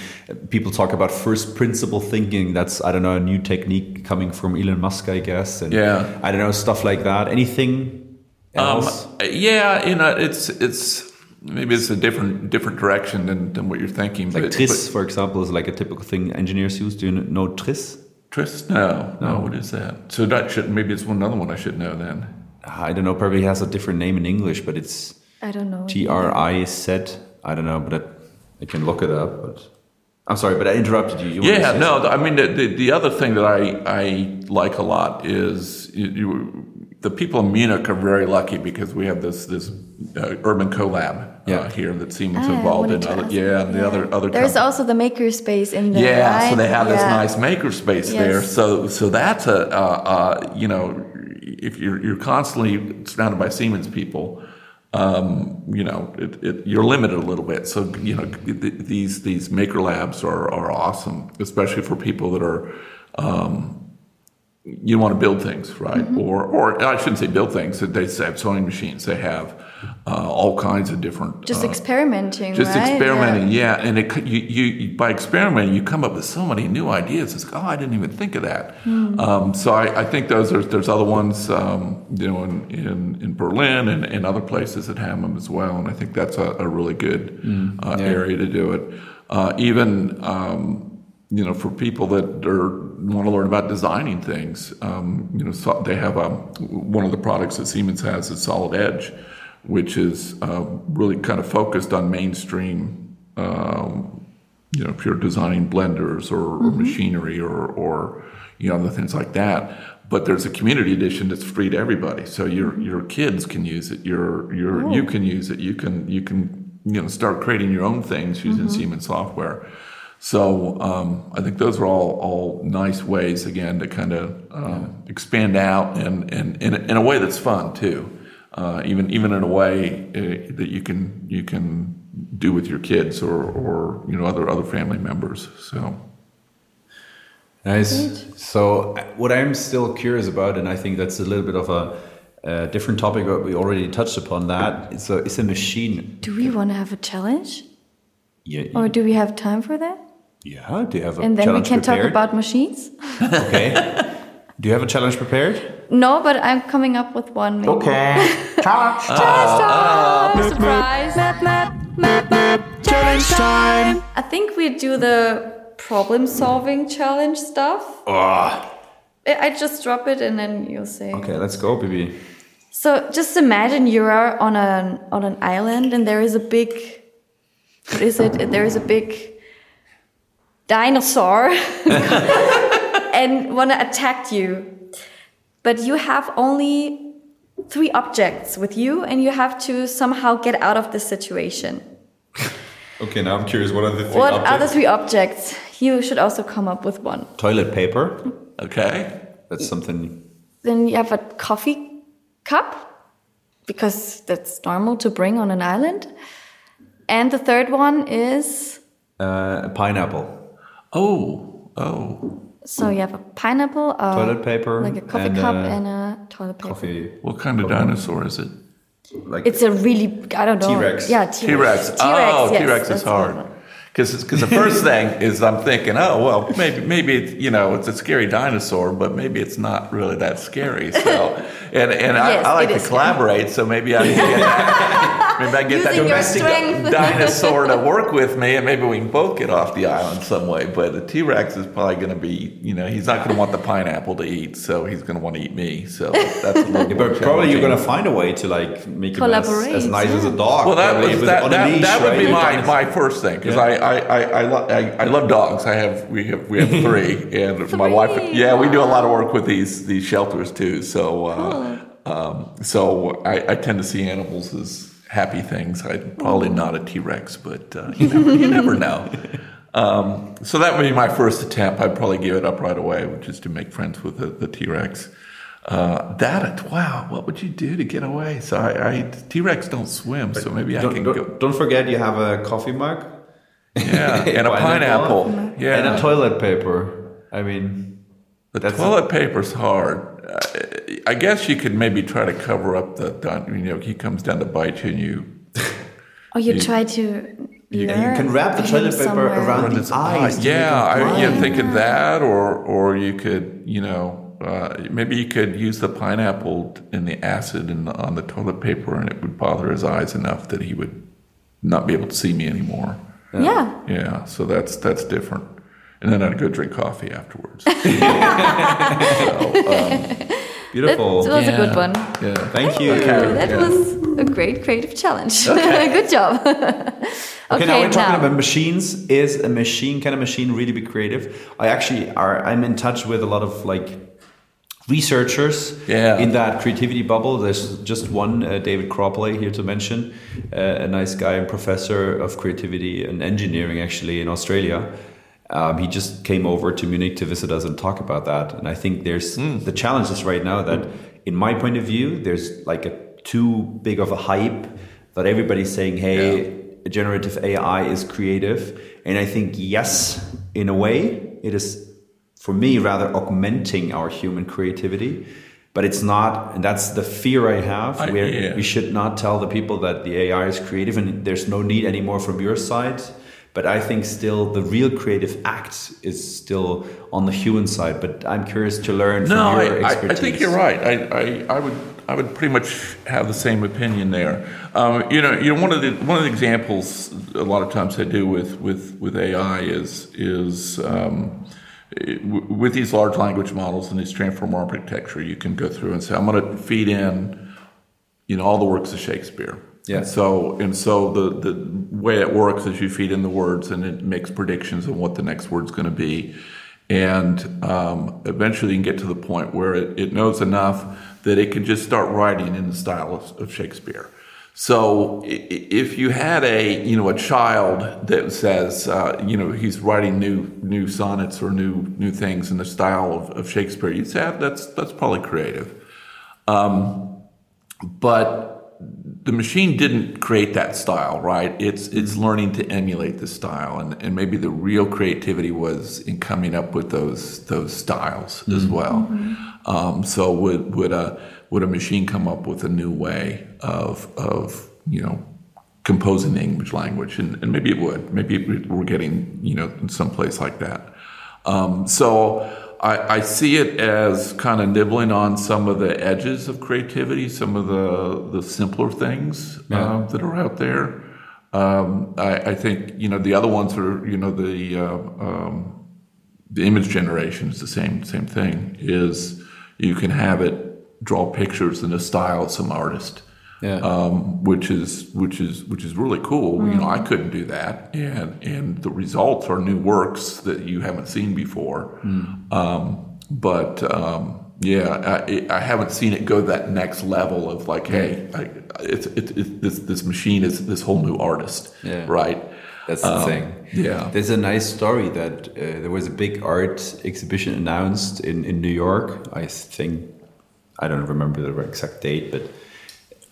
People talk about first principle thinking. That's I don't know, a new technique coming from Elon Musk, I guess. And yeah, I don't know stuff like that. Anything um, else? Um, yeah, you know, it's it's maybe it's a different different direction than, than what you're thinking. Like but, TRIZ, but, for example, is like a typical thing engineers use. Do you know TRIZ? TRIZ? No, no. no what is that? So that should maybe it's one another one I should know then. I don't know. Probably has a different name in English, but it's I don't know. T R I Z. I don't know, but I, I, can look it up. But I'm sorry, but I interrupted you. you yeah, no. Something? I mean, the, the, the other thing that I I like a lot is you, you, the people in Munich are very lucky because we have this this uh, Urban Colab yeah. here that Siemens ah, involved in. Other, yeah, and the other other. There's companies. also the makerspace in there. Yeah, right? so they have yeah. this nice makerspace yes. there. So so that's a uh, uh, you know if you're you're constantly surrounded by Siemens people. Um, you know, it, it, you're limited a little bit. So, you know, th- these these maker labs are, are awesome, especially for people that are um, you want to build things, right? Mm-hmm. Or, or I shouldn't say build things. They have sewing machines. They have uh, all kinds of different. Just uh, experimenting. Just right? experimenting, yeah. yeah. And it, you, you, by experimenting, you come up with so many new ideas. It's like, oh, I didn't even think of that. Mm. Um, so I, I, think those are there's other ones, um, you know, in, in, in Berlin and, and, other places that have them as well. And I think that's a, a really good mm. uh, yeah. area to do it. Uh, even um, you know, for people that are want to learn about designing things. Um, you know, so they have a, um, one of the products that Siemens has is Solid Edge, which is uh, really kind of focused on mainstream. Um, you know, if you're designing blenders or, mm-hmm. or machinery or, or you know other things like that. But there's a community edition that's free to everybody, so your your kids can use it. Your your oh. you can use it. You can you can you know start creating your own things using mm-hmm. Siemens software. So um, I think those are all all nice ways again to kind of um, yeah. expand out and, and, and in a way that's fun too. Uh, even even in a way uh, that you can you can do with your kids or or you know other other family members. So. Nice. So, uh, what I'm still curious about, and I think that's a little bit of a, a different topic, but we already touched upon that. So, it's a machine. Do we want to have a challenge? Yeah. Or do we have time for that? yeah. Do you have a And then we challenge can talk about machines? Okay. do you have a challenge prepared? No, but I'm coming up with one. Maybe. Okay. challenge. Challenge time! Uh, uh, Surprise! Map, map, map, map. Challenge time! I think we do the problem solving challenge stuff. I I just drop it and then you'll say. Okay, let's go, baby. So just imagine you are on an on an island and there is a big what is it? There is a big dinosaur and wanna attack you. But you have only three objects with you and you have to somehow get out of this situation. Okay, now I'm curious. What are the three what are the objects? three objects? You should also come up with one. Toilet paper. Okay. That's something. Then you have a coffee cup, because that's normal to bring on an island. And the third one is Uh, a pineapple. Oh, oh. So you have a pineapple, a, Toilet paper. like a coffee and cup, a and a toilet paper. coffee. What kind of dinosaur is it? Like It's a really I don't know. T-Rex. Yeah, T T-Rex. Oh, yes, T Rex that's is hard. one. Because the first thing is I'm thinking, oh well, maybe maybe it's, you know it's a scary dinosaur, but maybe it's not really that scary. So, and and Yes, I, I like to is collaborate, so maybe I can get, maybe I get that Using your domestic strength. dinosaur to work with me, and maybe we can both get off the island some way. But the T Rex is probably going to be, you know, he's not going to want the pineapple to eat, so he's going to want to eat me. So that's a little Yeah, but probably you're gonna find a way to like make him as, as nice as a dog. Well, that was that, that, leash, that would right? be my, my first thing because Yeah. I I, I, I, lo- I I love dogs. I have we have we have three, and my wife. Yeah, we do a lot of work with these these shelters too. So uh, um, so I, I tend to see animals as happy things. I'm probably not a T Rex, but uh, you, never, you never know. Um, so that would be my first attempt. I'd probably give it up right away, which is to make friends with the, the T Rex. Uh, that wow, what would you do to get away? So I, I T Rex don't swim, so maybe I can don't, go. don't forget you have a coffee mug. Yeah, and a pineapple. Yeah, And a toilet paper. I mean, the that's toilet paper's hard. Uh, I guess you could maybe try to cover up the. the- You know, he comes down to bite you, and you. Or you, You- try to you, you can wrap the toilet paper somewhere. around his eyes. to Yeah, I, him yeah, blind. thinking that, or or you could, you know, uh, maybe you could use the pineapple and the acid in, on the toilet paper, and it would bother his eyes enough that he would not be able to see me anymore. Yeah. Yeah, so that's that's different. And then I'd go drink coffee afterwards. That Beautiful. That was a good one. Yeah. Thank you. That Yeah. was a great creative challenge. good job. okay, Okay, now we're talking now. about machines. Is a machine can a machine really be creative? I actually are. I'm in touch with a lot of like researchers Yeah. in that creativity bubble. There's just one, uh, David Cropley, here to mention, uh, a nice guy and professor of creativity and engineering actually in Australia. Um, he just came over to Munich to visit us and talk about that. And I think there's the challenge is right now that, in my point of view, there's like a too big of a hype that everybody's saying, "Hey, generative AI is creative," and I think yes, in a way, it is for me rather augmenting our human creativity. But it's not, and that's the fear I have. I- where yeah. we should not tell the people that the AI is creative, and there's no need anymore from your side. But I think still the real creative act is still on the human side. But I'm curious to learn No, from your I, I, expertise. I think you're right. I, I, I would I would pretty much have the same opinion there. Um, you know, you know one of the one of the examples a lot of times I do with with with AI is is um, with these large language models and these transformer architecture, you can go through and say, I'm going to feed in, you know, all the works of Shakespeare. Yeah. So and so the the way it works is you feed in the words and it makes predictions on what the next word's going to be, and um, eventually you can get to the point where it, it knows enough that it can just start writing in the style of, of Shakespeare. So if you had a you know a child that says uh, you know he's writing new new sonnets or new new things in the style of, of Shakespeare, you'd say "Ah, that's that's probably creative. Um, but the machine didn't create that style, right? It's it's learning to emulate the style, and, and maybe the real creativity was in coming up with those those styles as well. Um, so would would a would a machine come up with a new way of of you know composing the English language, and, and maybe it would. Maybe it, we're getting you know in some place like that. Um, so I, I, see it as kind of nibbling on some of the edges of creativity, some of the the simpler things Yeah. uh, that are out there. Um, I, I think you know the other ones are you know the uh, um, the image generation is the same same thing. Is you can have it draw pictures in the style of some artist Yeah. um, which is which is which is really cool. You know, I couldn't do that, and and the results are new works that you haven't seen before. Um, but um, yeah, I, I haven't seen it go that next level of like, hey, I, it's, it's, it's this this machine is this whole new artist, Yeah. right? That's the Um, thing. yeah. There's a nice story that uh, there was a big art exhibition announced in, in New York. I think, I don't remember the exact date, but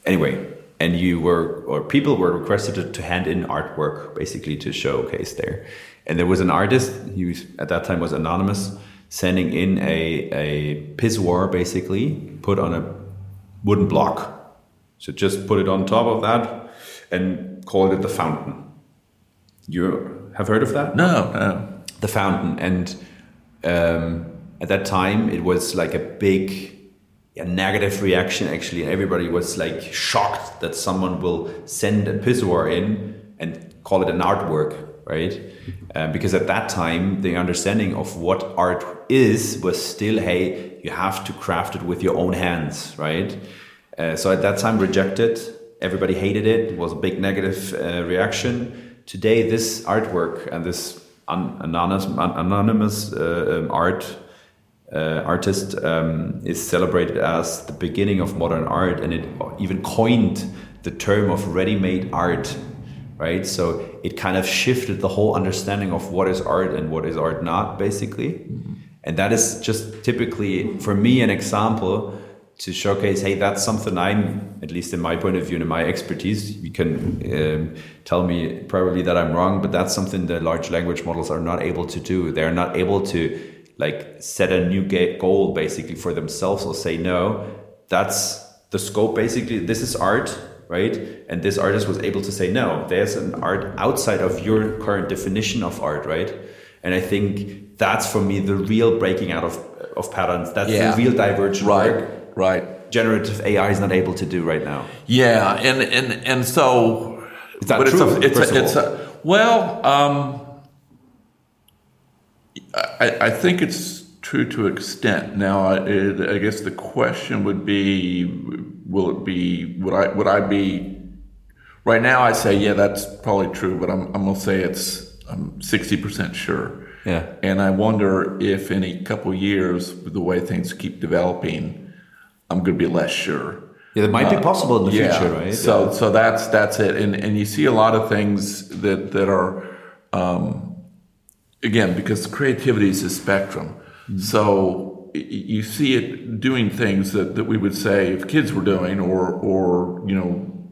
anyway, and you were, or people were requested to, to hand in artwork basically to showcase there. And there was an artist, he was, at that time was anonymous, sending in a, a pissoir basically put on a wooden block. So just put it on top of that and called it the fountain. You have heard of that? No, no. The fountain. And um, at that time, it was like a big a negative reaction, actually. And everybody was like shocked that someone will send a pissoir in and call it an artwork, right? Uh, because at that time, the understanding of what art is was still, hey, you have to craft it with your own hands, right? Uh, so at that time, rejected. Everybody hated it. It was a big negative uh, reaction. Today, this artwork and this un- anonymous, un- anonymous uh, um, art uh, artist um, is celebrated as the beginning of modern art, and it even coined the term of ready-made art. Right, so it kind of shifted the whole understanding of what is art and what is art not, basically. And that is just typically, for me, an example to showcase, hey, that's something I'm, at least in my point of view and in my expertise, you can um, tell me probably that I'm wrong, but that's something that large language models are not able to do. They're not able to like set a new goal basically for themselves or say, no, that's the scope basically. This is art, right? And this artist was able to say, no, there's an art outside of your current definition of art, right? And I think that's for me the real breaking out of, of patterns. That's Yeah. the real divergent Right, work right. generative AI is not able to do right now. Yeah, and and and so, Is that but true, it's a, it's a, it's a well, um, I, I think it's true to extent. Now, I, I guess the question would be, will it be? Would I would I be? Right now, I say yeah, that's probably true, but I'm I'm gonna say it's I'm sixty percent sure. Yeah. And I wonder if in a couple years, with the way things keep developing, I'm going to be less sure. Yeah, that might be possible in the future, right? So so that's that's it, and and you see a lot of things that that are, um, again, because creativity is a spectrum. Mm-hmm. So you see it doing things that, that we would say if kids were doing, or or you know,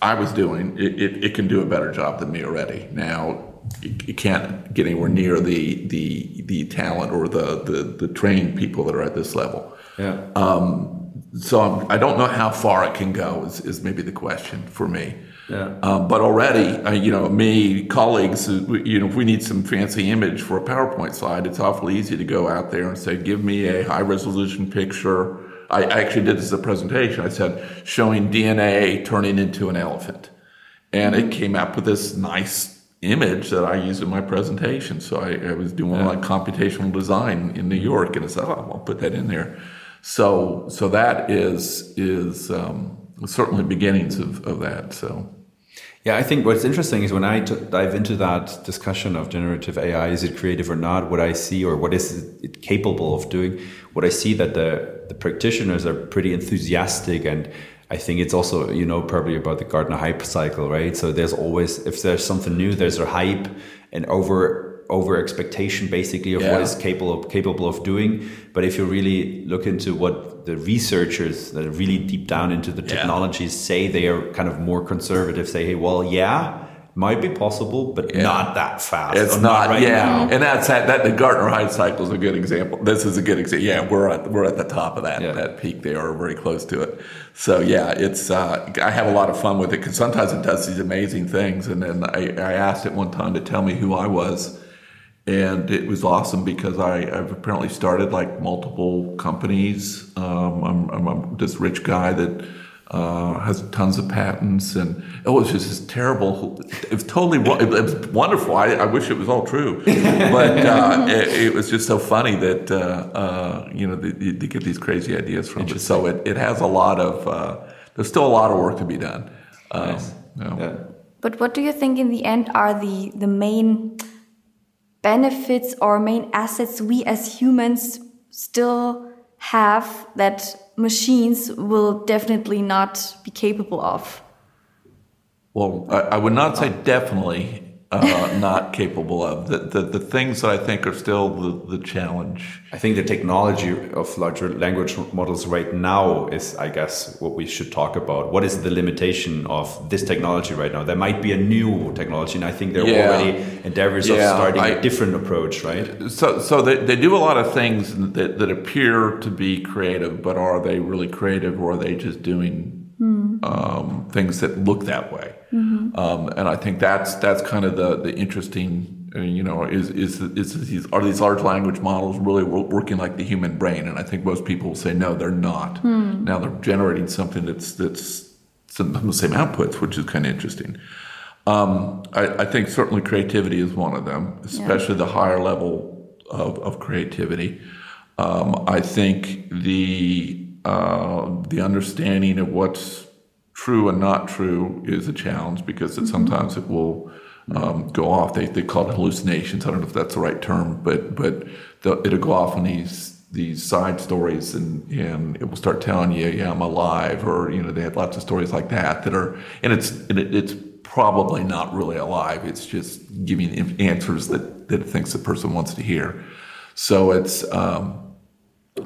I was doing, it, it, it can do a better job than me already. Now it, it can't get anywhere near the the the talent or the the the trained people that are at this level. yeah. um, So I'm, I don't know how far it can go. Is, is maybe the question for me. Yeah. Um, but already, uh, you know, me colleagues, uh, you know, if we need some fancy image for a PowerPoint slide, it's awfully easy to go out there and say, "Give me a high resolution picture." I actually did this as a presentation. I said, showing DNA turning into an elephant, and it came up with this nice image that I used in my presentation. So I, I was doing like computational design in New York, and I said, "Oh, I'll put that in there." So so that is is um, certainly beginnings of, of that. So Yeah, I think what's interesting is when I dive into that discussion of generative AI, is it creative or not? What I see, or what is it capable of doing? What I see that the the practitioners are pretty enthusiastic, and I think it's also you know probably about the Gartner hype cycle, right? So there's always if there's something new, there's a hype, and over over expectation basically of Yeah. what is capable capable of doing. But if you really look into what the researchers that are really deep down into the technologies say, they are kind of more conservative. Say, hey, well, yeah, might be possible, but Yeah. not that fast. It's or not, right yeah, now. and that's that. That the Gartner hype cycle is a good example. This is a good example. Yeah, we're at we're at the top of that Yeah. that peak. They are very close to it. So yeah, it's uh, I have a lot of fun with it because sometimes it does these amazing things. And then I, I asked it one time to tell me who I was, and it was awesome because I, I've apparently started like multiple companies. Um, I'm, I'm, I'm this rich guy that uh, has tons of patents, and it was just this terrible. It was totally. It, it was wonderful. I, I wish it was all true, but uh, it, it was just so funny that uh, uh, you know they, they get these crazy ideas from it. So it, it has a lot of. Uh, there's still a lot of work to be done. Um, you know. Yeah. But what do you think in the end are the, the main benefits or main assets we as humans still have that machines will definitely not be capable of? Well, I, I would not say definitely uh, not capable of. The, the, the things that I think are still the, the challenge. I think the technology of larger language models right now is, I guess, what we should talk about. What is the limitation of this technology right now? There might be a new technology, and I think there are Yeah. already endeavors of starting I- a different approach, right? So, so they, they do a lot of things that, that appear to be creative, but are they really creative or are they just doing um, things that look that way? Um, and I think that's that's kind of the the interesting, you know, is is is these are these large language models really working like the human brain? And I think most people will say no, they're not. Now they're generating something that's that's some of the same outputs, which is kind of interesting. Um, I, I think certainly creativity is one of them, especially the higher level of, of creativity. Um, I think the uh, the understanding of what's true and not true is a challenge because it, sometimes it will um, go off. They, they call it hallucinations. I don't know if that's the right term, but but the, it'll go off on these these side stories and, and it will start telling you, yeah, I'm alive, or you know, they had lots of stories like that that are, and it's and it, it's probably not really alive. It's just giving answers that that it thinks the person wants to hear. So it's. Um,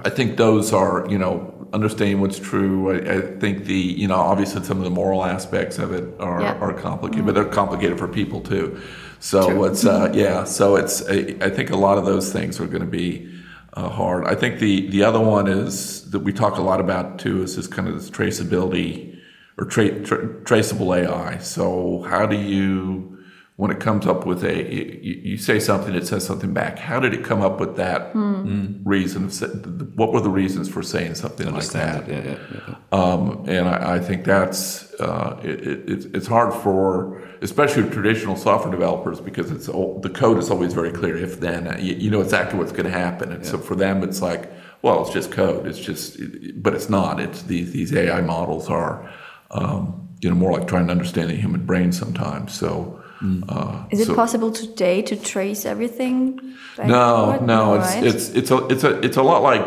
I think those are, you know, understanding what's true. I, I think the, you know, obviously some of the moral aspects of it are, Yeah. are complicated, but they're complicated for people too. So it's, uh, yeah, so it's, I, I think a lot of those things are going to be uh, hard. I think the, the other one is that we talk a lot about too is this kind of this traceability or tra- tra- traceable AI. So how do you, when it comes up with a, you, you say something, it says something back. How did it come up with that reason? What were the reasons for saying something like that? Yeah, yeah, yeah. Um, and I, I think that's uh, it, it, it's- it's hard for especially traditional software developers because it's all, the code is always very clear. If then uh, you, you know exactly what's going to happen, and so for them it's like, well, it's just code. It's just, but it's not. It's these these AI models are, um, you know, more like trying to understand the human brain sometimes. So. Uh, Is it so- possible today to trace everything? back no, forward? no, it's right? it's it's a it's a it's a lot like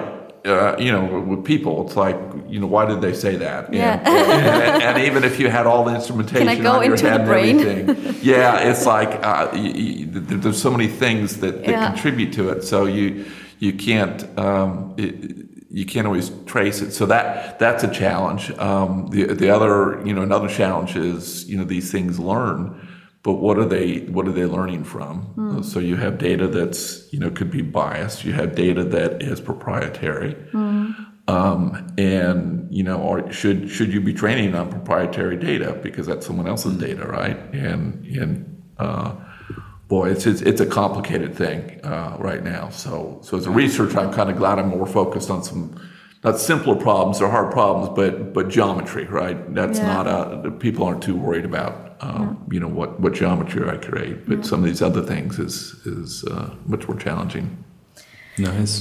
uh, you know with people. It's like you know why did they say that? And, Yeah. and, and even if you had all the instrumentation Can I go on your into head the brain? and everything, yeah, it's like uh, y y th- there's so many things that, that Yeah. contribute to it. So you you can't. Um, it, you can't always trace it, so that that's a challenge. Um, the the other, you know, another challenge is, you know, these things learn, but what are they what are they learning from? So you have data that's you know could be biased. You have data that is proprietary. Um, and you know or should should you be training on proprietary data? Because that's someone else's data right? And and uh, boy it's, it's it's a complicated thing uh, right now. So so as a researcher i'm kind of glad i'm more focused on some not simpler problems or hard problems, but but geometry, right? That's Yeah. not a people aren't too worried about, um, you know, what what geometry I create. But some of these other things is is uh, much more challenging. Nice.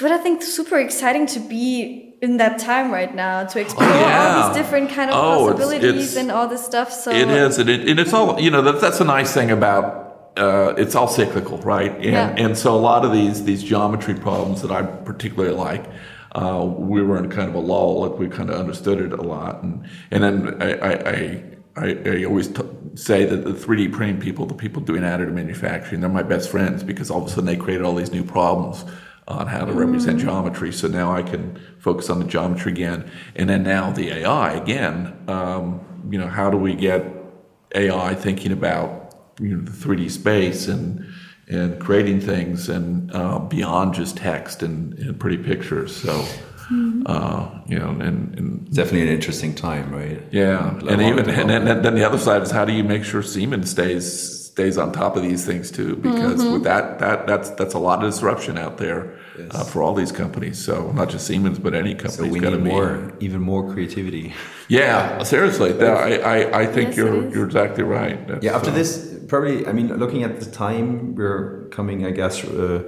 But I think super exciting to be in that time right now to explore Oh, yeah. all these different kind of Oh, it's- possibilities it's- and all this stuff. So It is, and, it, and it's all you know. That, that's a nice thing about. Uh, it's all cyclical, right? And Yeah. and so a lot of these these geometry problems that I particularly like, uh, we were in kind of a lull, like we kind of understood it a lot, and and then I I, I, I, I always t- say that the 3D printing people, the people doing additive manufacturing, they're my best friends because all of a sudden they created all these new problems on how to represent geometry. So now I can focus on the geometry again. And then now the AI again. Um, you know, how do we get AI thinking about you know, the 3D space and and creating things and uh, beyond just text and, and pretty pictures. So. Uh, you know, and, and Definitely an interesting time, right? yeah, A and even and then, then the other side is how do you make sure Siemens stays stays on top of these things too? Because with that that that's that's a lot of disruption out there uh, for all these companies. So not just Siemens, but any So company's we got to need be more, even more creativity. Yeah, seriously, that, I, I I think Yes, you're you're exactly right. That's, Yeah, after uh, this, probably, I mean, looking at the time, we're coming, I guess, uh,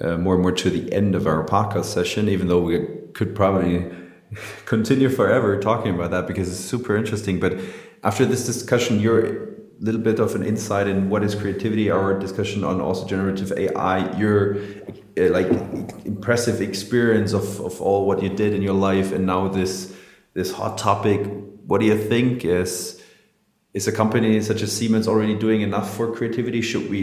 uh, more and more to the end of our podcast session, even though we could probably continue forever talking about that because it's super interesting. But after this discussion, you're a little bit of an insight in what is creativity, our discussion on also generative AI, your uh, like impressive experience of, of all what you did in your life, and now this this hot topic. What do you think is is a company such as Siemens already doing enough for creativity? Should we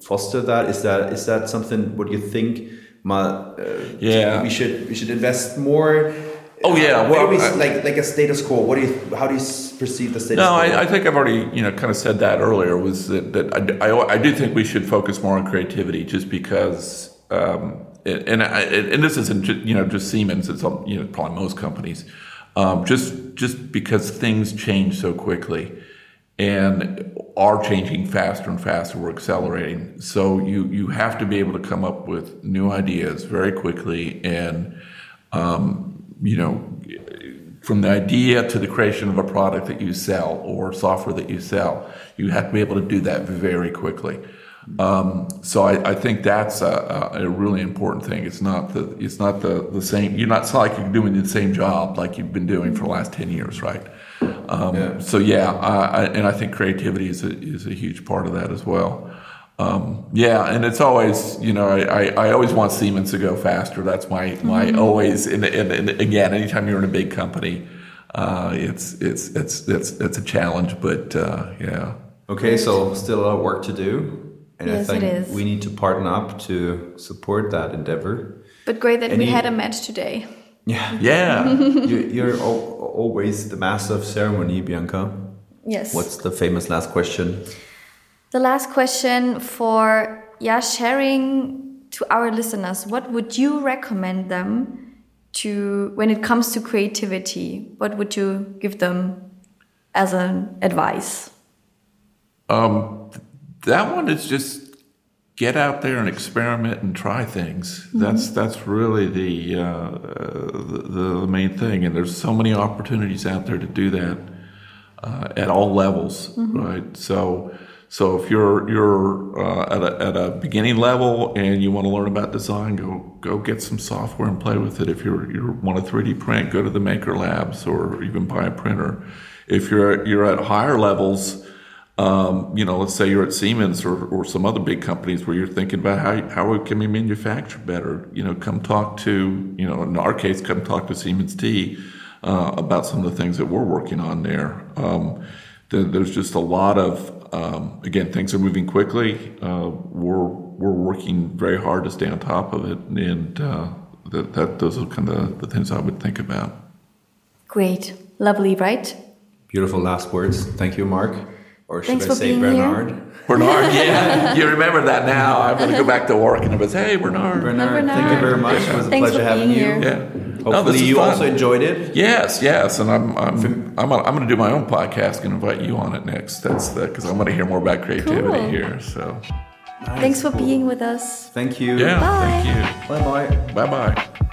foster that? Is that is that something? What do you think? Ma, uh, Yeah. we should we should invest more. Oh, yeah, Where well, we, I- like like a status quo. What do you? How do you perceive the status No, quo? I, I think I've already you know kind of said that earlier. Was that, that I, I, I do think we should focus more on creativity, just because. Um, and and, I, and this isn't you know just Siemens. It's you know probably most companies. Um, just just because things change so quickly and are changing faster and faster. We're accelerating. So you you have to be able to come up with new ideas very quickly and um, you know from the idea to the creation of a product that you sell or software that you sell, you have to be able to do that very quickly. Um, so I, I think that's a, a really important thing. It's not the it's not the, the same. You're not like you're doing the same job like you've been doing for the last ten years, right? Um, Yeah. So yeah, I, I, and I think creativity is a, is a huge part of that as well. Um, yeah, and it's always you know I, I, I always want Siemens to go faster. That's my my always and, and, and again anytime you're in a big company, uh, it's it's it's it's it's a challenge. But uh, yeah, Okay, so still a lot of work to do. And Yes, I think is. we need to partner up to support that endeavor. But great that we had a match today. Yeah. yeah. you, you're al- always the master of ceremony, Bianca. Yes. What's the famous last question? the last question for yeah sharing to our listeners? What would you recommend them to when it comes to creativity? What would you give them as an advice? Um, that one is just get out there and experiment and try things. That's that's really the, uh, the the main thing. And there's so many opportunities out there to do that uh, at all levels, right? So. So if you're you're uh, at, a, at a beginning level and you want to learn about design, go go get some software and play with it. If you're you want to 3D print, go to the Maker Labs or even buy a printer. If you're you're at higher levels, um, you know, let's say you're at Siemens or, or some other big companies where you're thinking about how, how we can we manufacture better? You know, come talk to, you know, in our case, come talk to Siemens T uh, about some of the things that we're working on there. Um, there- there's just a lot of, um, again, things are moving quickly. Uh, we're, we're working very hard to stay on top of it. And uh, that, that, those are kind of the things I would think about. Great, lovely, right? Beautiful last words. Thank you, Mark. Or should Thanks I for say being here. Bernard? Bernard, yeah, you remember that now. I'm going to go back to work and it was, hey, Bernard. Bernard, thank you very much. It was a Thanks pleasure for having being you. here. Yeah. No, Hopefully, this is you fun. also enjoyed it. Yes, yes, and I'm I'm I'm, I'm going to do my own podcast and invite you on it next. That's the because I'm going to hear more about creativity Cool. here. So Thanks for being with us. Thank you. yeah, Bye. thank you. Bye bye. Bye bye.